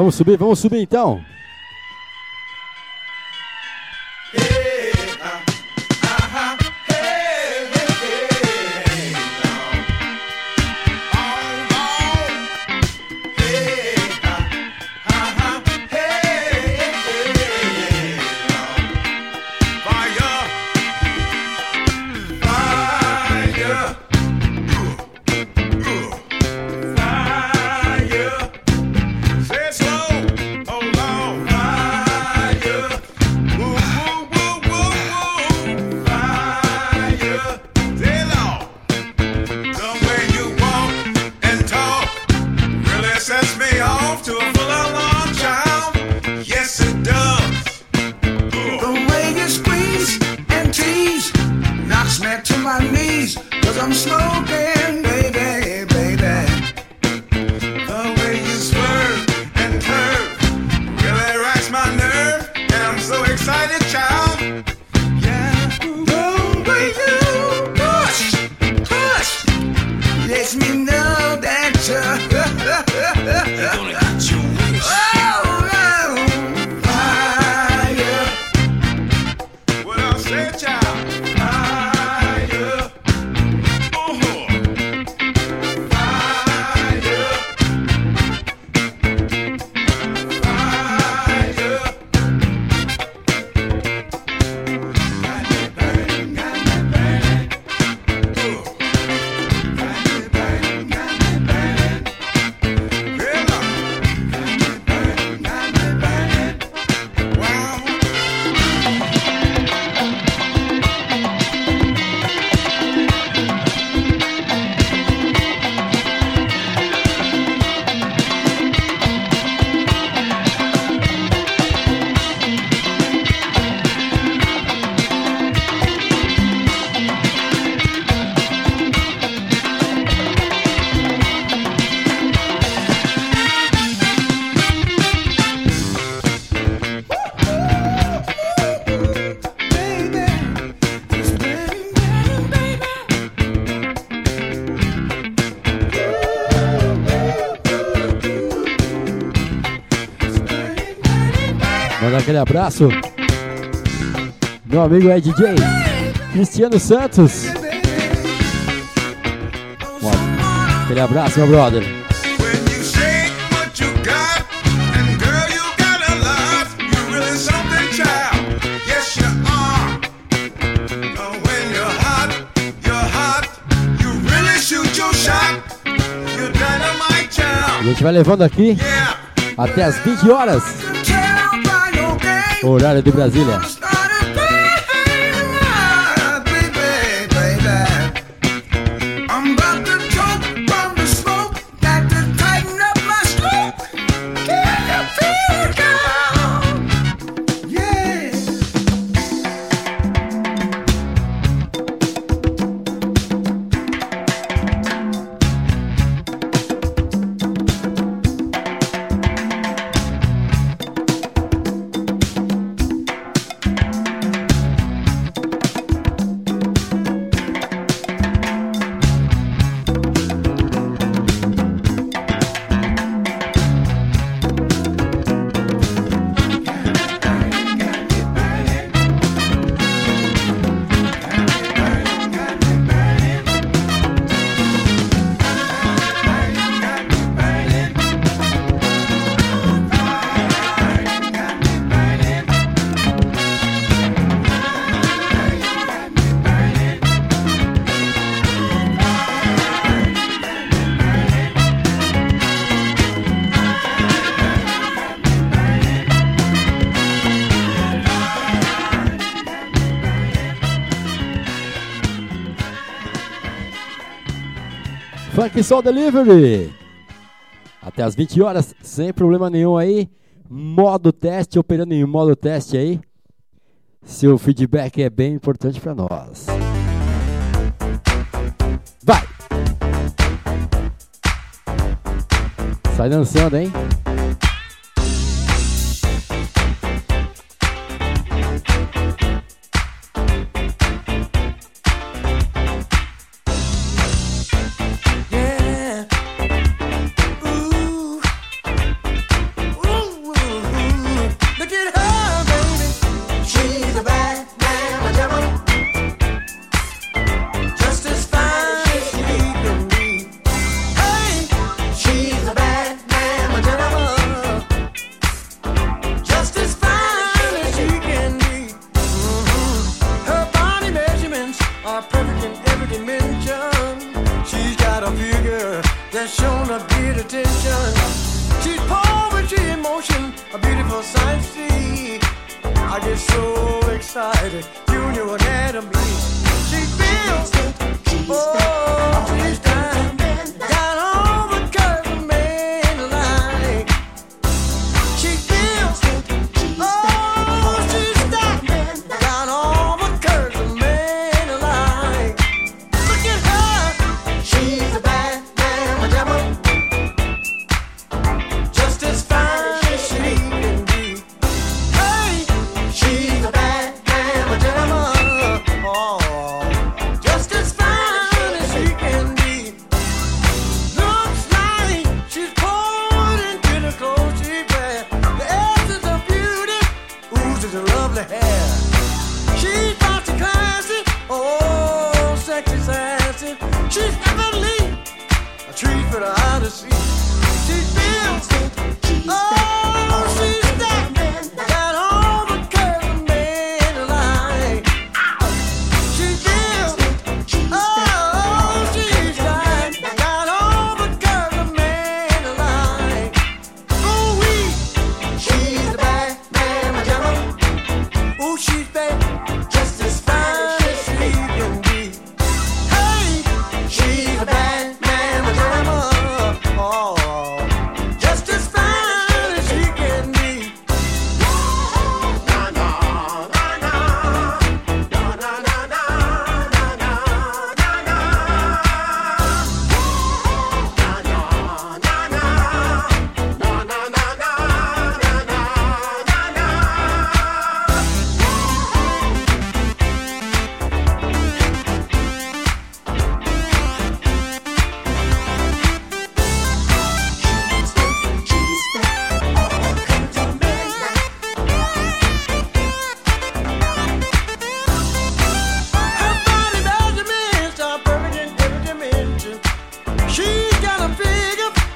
Vamos subir, vamos subir então. mandar aquele abraço. Meu amigo é DJ Cristiano Santos. Bom, aquele abraço, meu brother. A gente vai levando aqui até as 20 horas horário de Brasília. Sol Delivery. Até as 20 horas, sem problema nenhum aí. Modo teste, operando em modo teste aí. Seu feedback é bem importante para nós. Vai! Sai dançando, hein?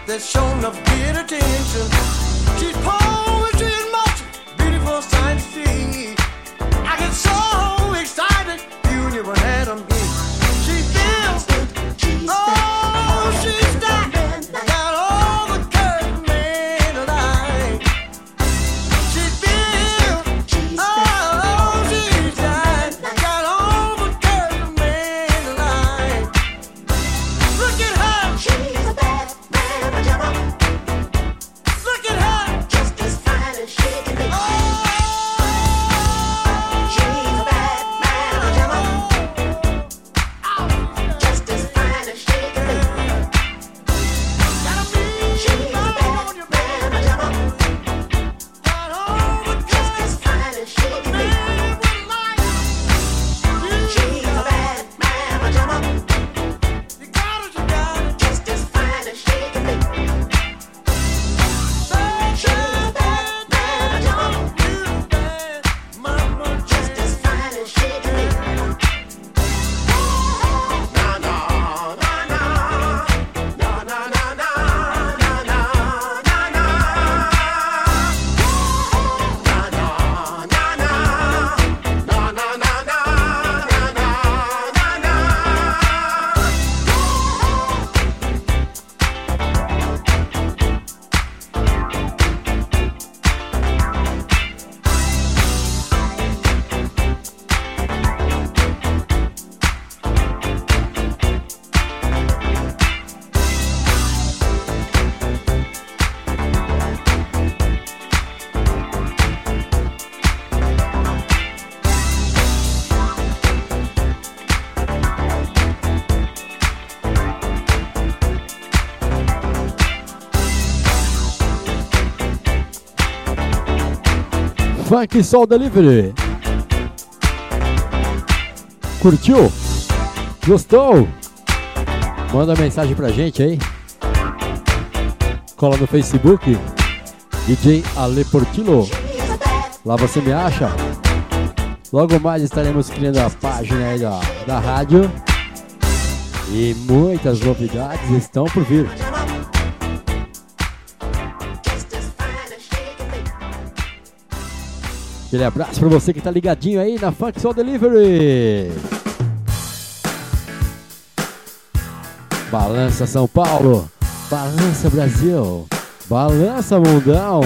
that's shown of good attention. She's pulling. Funk Soul Delivery. Curtiu? Gostou? Manda mensagem pra gente aí. Cola no Facebook. DJ Ale Portillo. Lá você me acha. Logo mais estaremos criando a página aí da, da rádio. E muitas novidades estão por vir. Aquele abraço para você que está ligadinho aí na Funk Soul Delivery. Balança São Paulo, balança Brasil, balança mundão.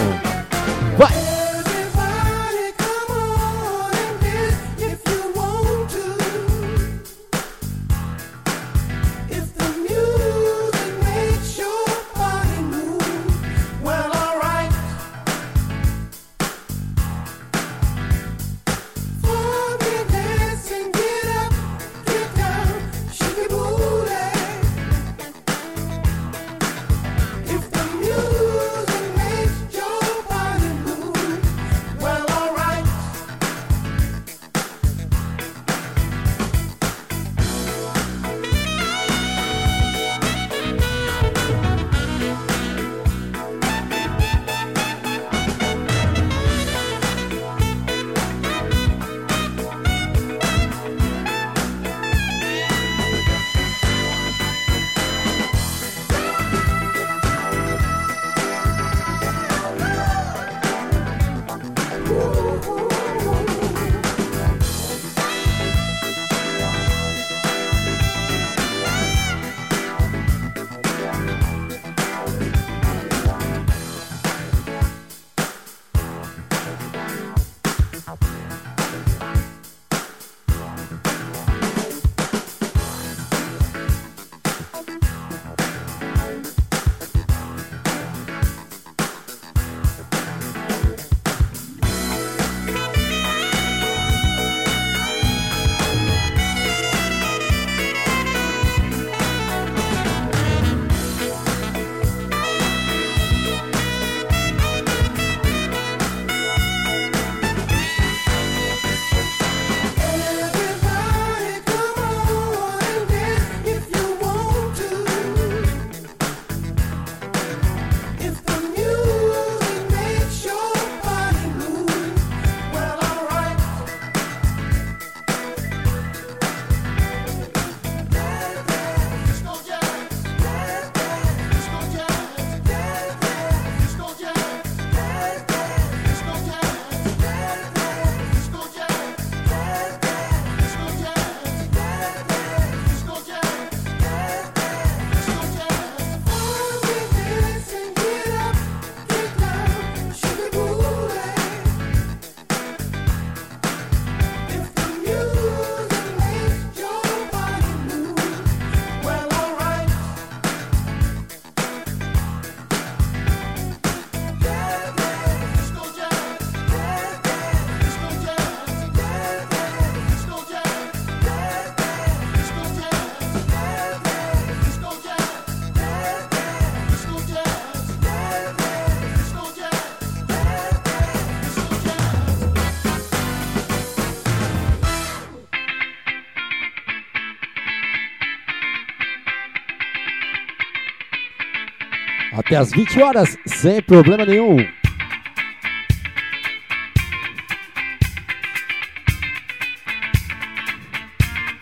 Até as 20 horas, sem problema nenhum.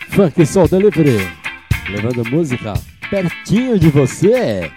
Funk Soul Delivery, levando música pertinho de você.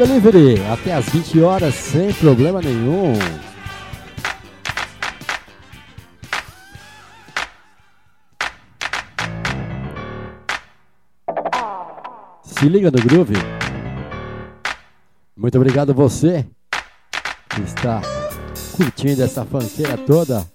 Delivery, até às 20 horas, sem problema nenhum. Se liga no groove. Muito obrigado você que está curtindo essa fanqueira toda.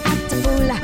beautiful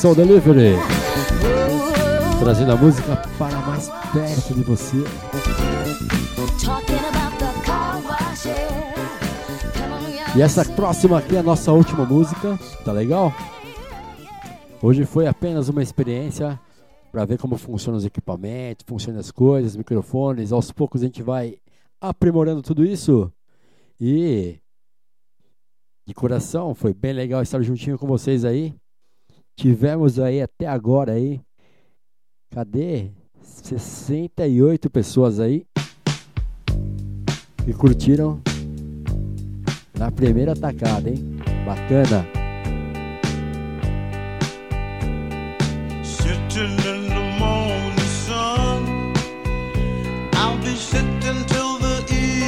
Soul Delivery. Trazendo a música para mais perto de você. E essa próxima aqui é a nossa última música, tá legal? Hoje foi apenas uma experiência para ver como funcionam os equipamentos, funcionam as coisas, microfones. Aos poucos a gente vai aprimorando tudo isso. E de coração, foi bem legal estar juntinho com vocês aí. Tivemos aí até agora aí. Cadê? 68 pessoas aí que curtiram na primeira tacada, hein? Bacana. Sitting in the morning sun. I'll be sitting till the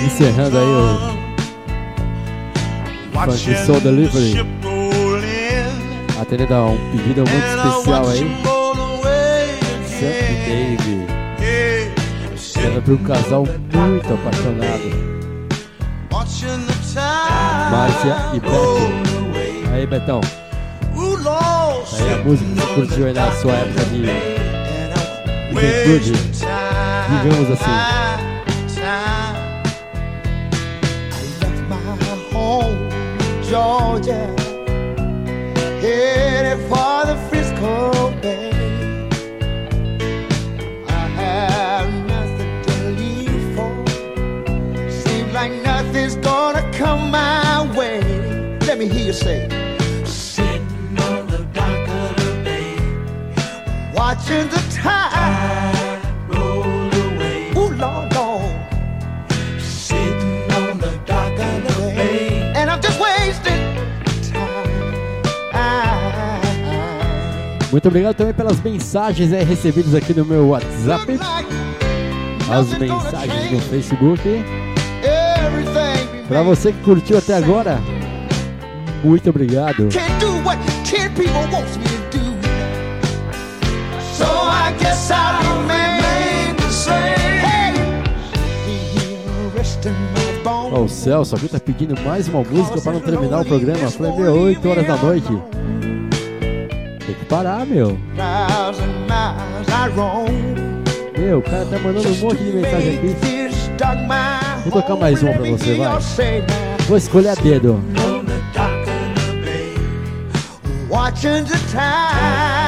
Encerrando aí o Funky Soul Delivery. Atendendo a um pedido muito especial aí. Sam e Dave. Sendo para um casal muito apaixonado. Márcia e Beto. Aí, Betão. Aí a música que você curtiu aí na sua época de juventude. Vivemos assim. home, Georgia, for the Frisco Bay. I have nothing to leave for. Seems like nothing's gonna come my way. Let me hear you say, sitting on the dock of the bay, watching the tide Muito obrigado também pelas mensagens aí recebidas aqui no meu WhatsApp. As mensagens no Facebook. Pra você que curtiu até agora, muito obrigado. Ó, o Celso aqui tá pedindo mais uma música para não terminar o programa. Falei, meu, 8 horas da noite. Parar, meu. Meu, o cara tá mandando um monte de mensagem aqui. Vou tocar mais uma pra você, vai. Vou escolher a dedo. watching the tide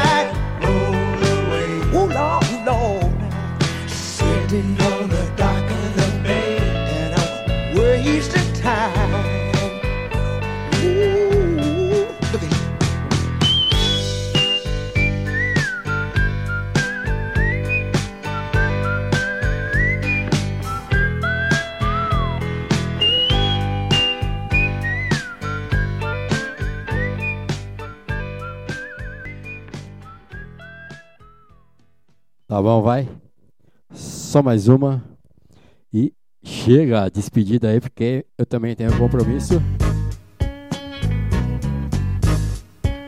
Tá bom, vai. Só mais uma. E chega a despedida aí, porque eu também tenho um compromisso.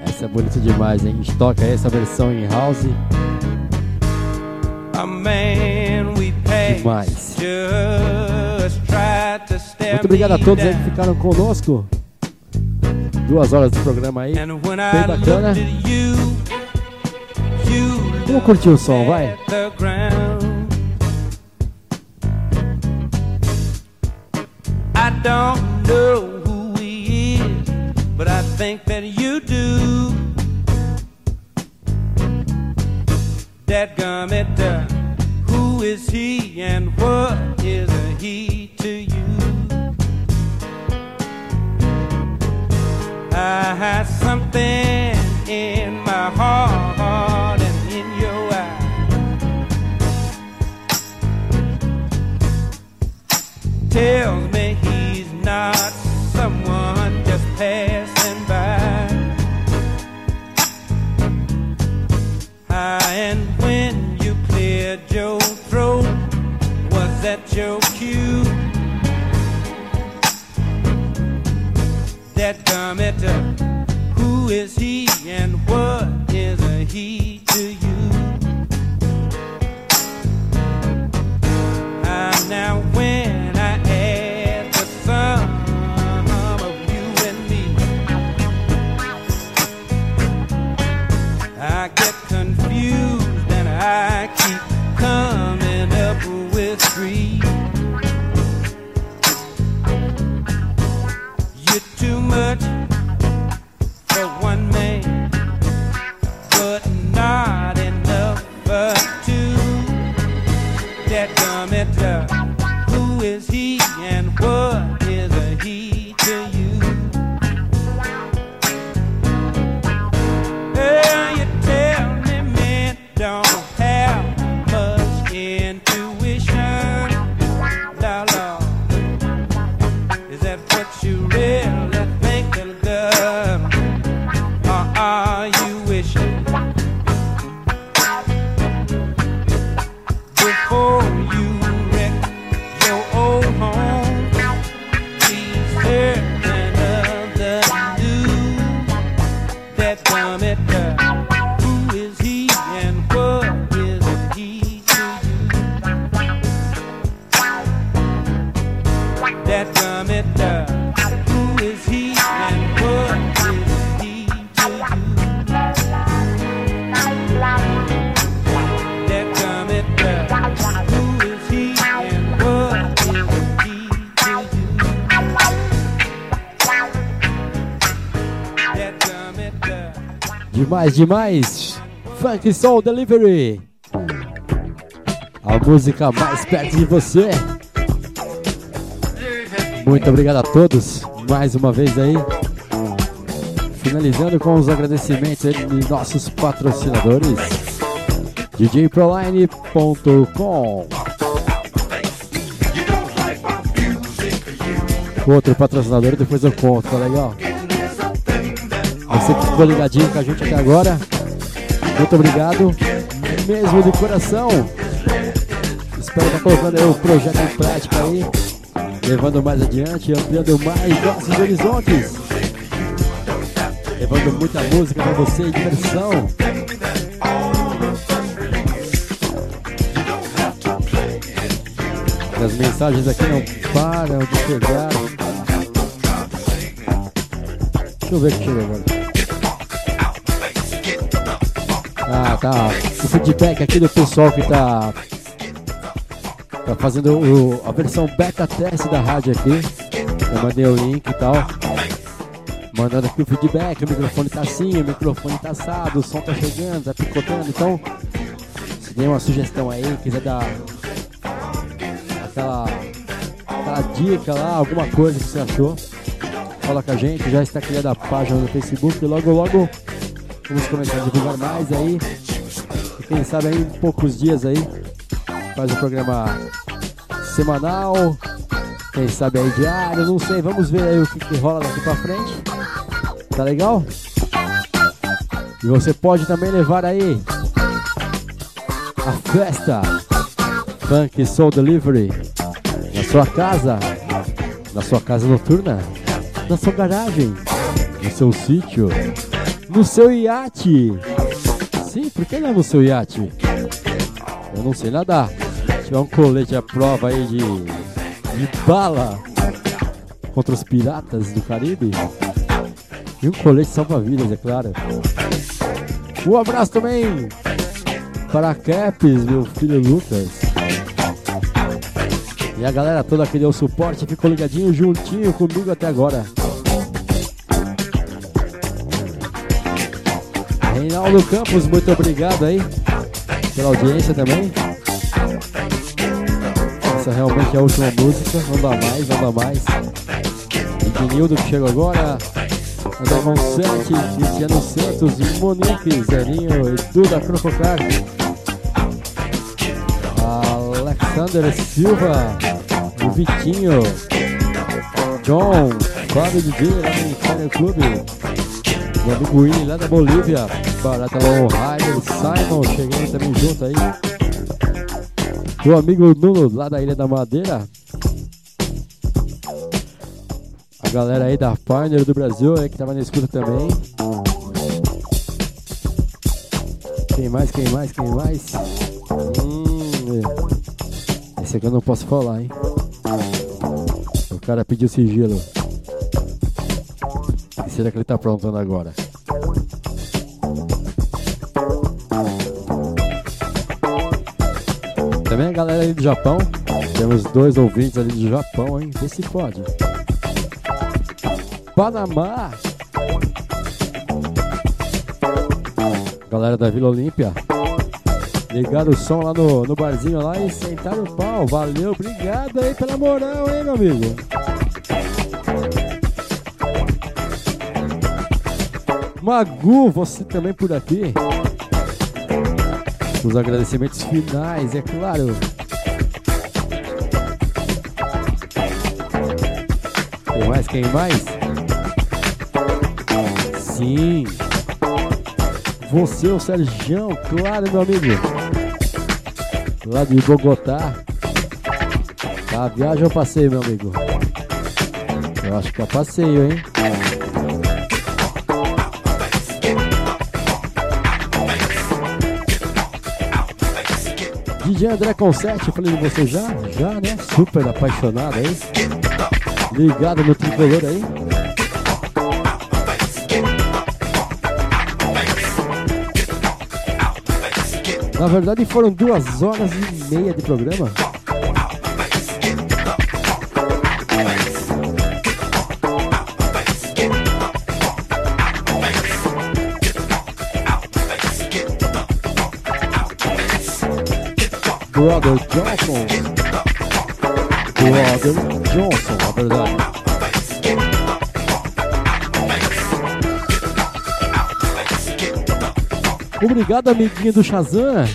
Essa é bonita demais, hein? A gente toca essa versão em house. A man we paid Demais. Muito obrigado a todos aí que ficaram conosco. Duas horas do programa aí. Bem bacana. Vamos curtir o som, vai. I don't know who he is, but I think that you do. That who is he and what is he to you? I something in my heart Tells me he's not someone just passing by. And when you cleared your throat, was that your cue? That gummit, who is he and what Demais. Funk Soul Delivery. A música mais perto de você. Muito obrigado a todos. Mais uma vez aí. Finalizando com os agradecimentos de nossos patrocinadores. DJProline.com Outro patrocinador, depois eu conto, tá legal? Você que ficou ligadinho com a gente até agora, muito obrigado, mesmo de coração. Espero estar colocando aí o projeto em prática aí, levando mais adiante, ampliando mais nossos horizontes, levando muita música para você e diversão. As mensagens aqui não param de chegar. Deixa eu ver o que chegou agora. Ah, tá. O feedback aqui do pessoal que tá, tá fazendo o- a versão beta teste da rádio aqui. Eu mandei o link e tal. Mandando aqui o feedback, o microfone tá assim, o microfone tá assado, o som tá chegando, tá picotando. Então, se tem uma sugestão aí, quiser dar aquela, aquela dica lá, alguma coisa que você achou, fala com a gente, já está criada a página no Facebook e logo logo vamos começar a divulgar mais aí. E quem sabe aí em poucos dias aí faz o programa semanal, quem sabe aí diário, não sei, vamos ver aí o que, que rola daqui pra frente. Tá legal? E você pode também levar aí a festa Funk Soul Delivery na sua casa, na sua casa noturna, na sua garagem, no seu sítio, no seu iate. Sim, por que não no seu iate? Eu não sei nadar. Se tiver um colete à prova aí de, de bala contra os piratas do Caribe. E um colete salva-vidas, é claro. Um abraço também para a Caps, meu filho Lucas. E a galera toda que deu suporte ficou ligadinho juntinho comigo até agora. Reinaldo Campos, muito obrigado aí pela audiência também. Essa realmente é a última música, não dá mais, não dá mais. Ednildo que chegou agora, André Monsante, Cristiano Santos, Monique, Zerinho, Edu da Crococar, Alexander Silva, o Vitinho, John, Fábio DJ lá no Clube, amigo Willy lá da Bolívia, Barata Rider, Simon chegando também junto aí, o amigo Nuno lá da Ilha da Madeira, a galera aí da Pioneer do Brasil aí que tava na escuta também. Quem mais, quem mais, quem mais? Hum, é. esse aqui eu não posso falar, hein? O cara pediu sigilo. Será que ele tá aprontando agora? Também a galera aí do Japão. Temos dois ouvintes ali do Japão, hein? Vê se pode. Panamá. Galera da Vila Olímpia. Ligaram o som lá no, no barzinho lá e sentaram o pau. Valeu, obrigado aí pela moral, hein, meu amigo. Magu, você também por aqui. Os agradecimentos finais, é claro. Quem mais? Quem mais? Sim. Você, o Sergião, claro, meu amigo. Lá de Bogotá. Tá, viagem ou passeio, meu amigo? Eu acho que é passeio, hein? DJ André Concetti, falei de você já? Já, né? Super apaixonado aí. Ligado no tricolor aí. Na verdade foram duas horas e meia de programa. Brother Johnson. Brother Johnson, na verdade. Obrigado, amiguinho do Shazam.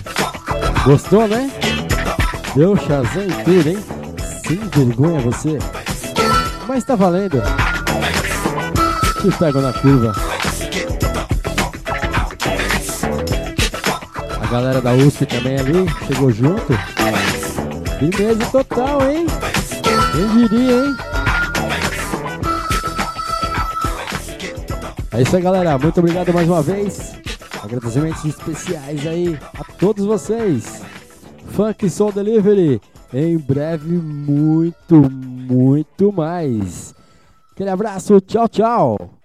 Gostou, né? Deu Shazam e tudo, hein? Sem vergonha você. Mas tá valendo. Te pego na curva. Galera da USP também ali chegou junto. Firmeza total, hein? Quem diria, hein? É isso aí, galera. Muito obrigado mais uma vez. Agradecimentos especiais aí a todos vocês. Funk Soul Delivery. Em breve, muito, muito mais. Aquele abraço. Tchau, tchau.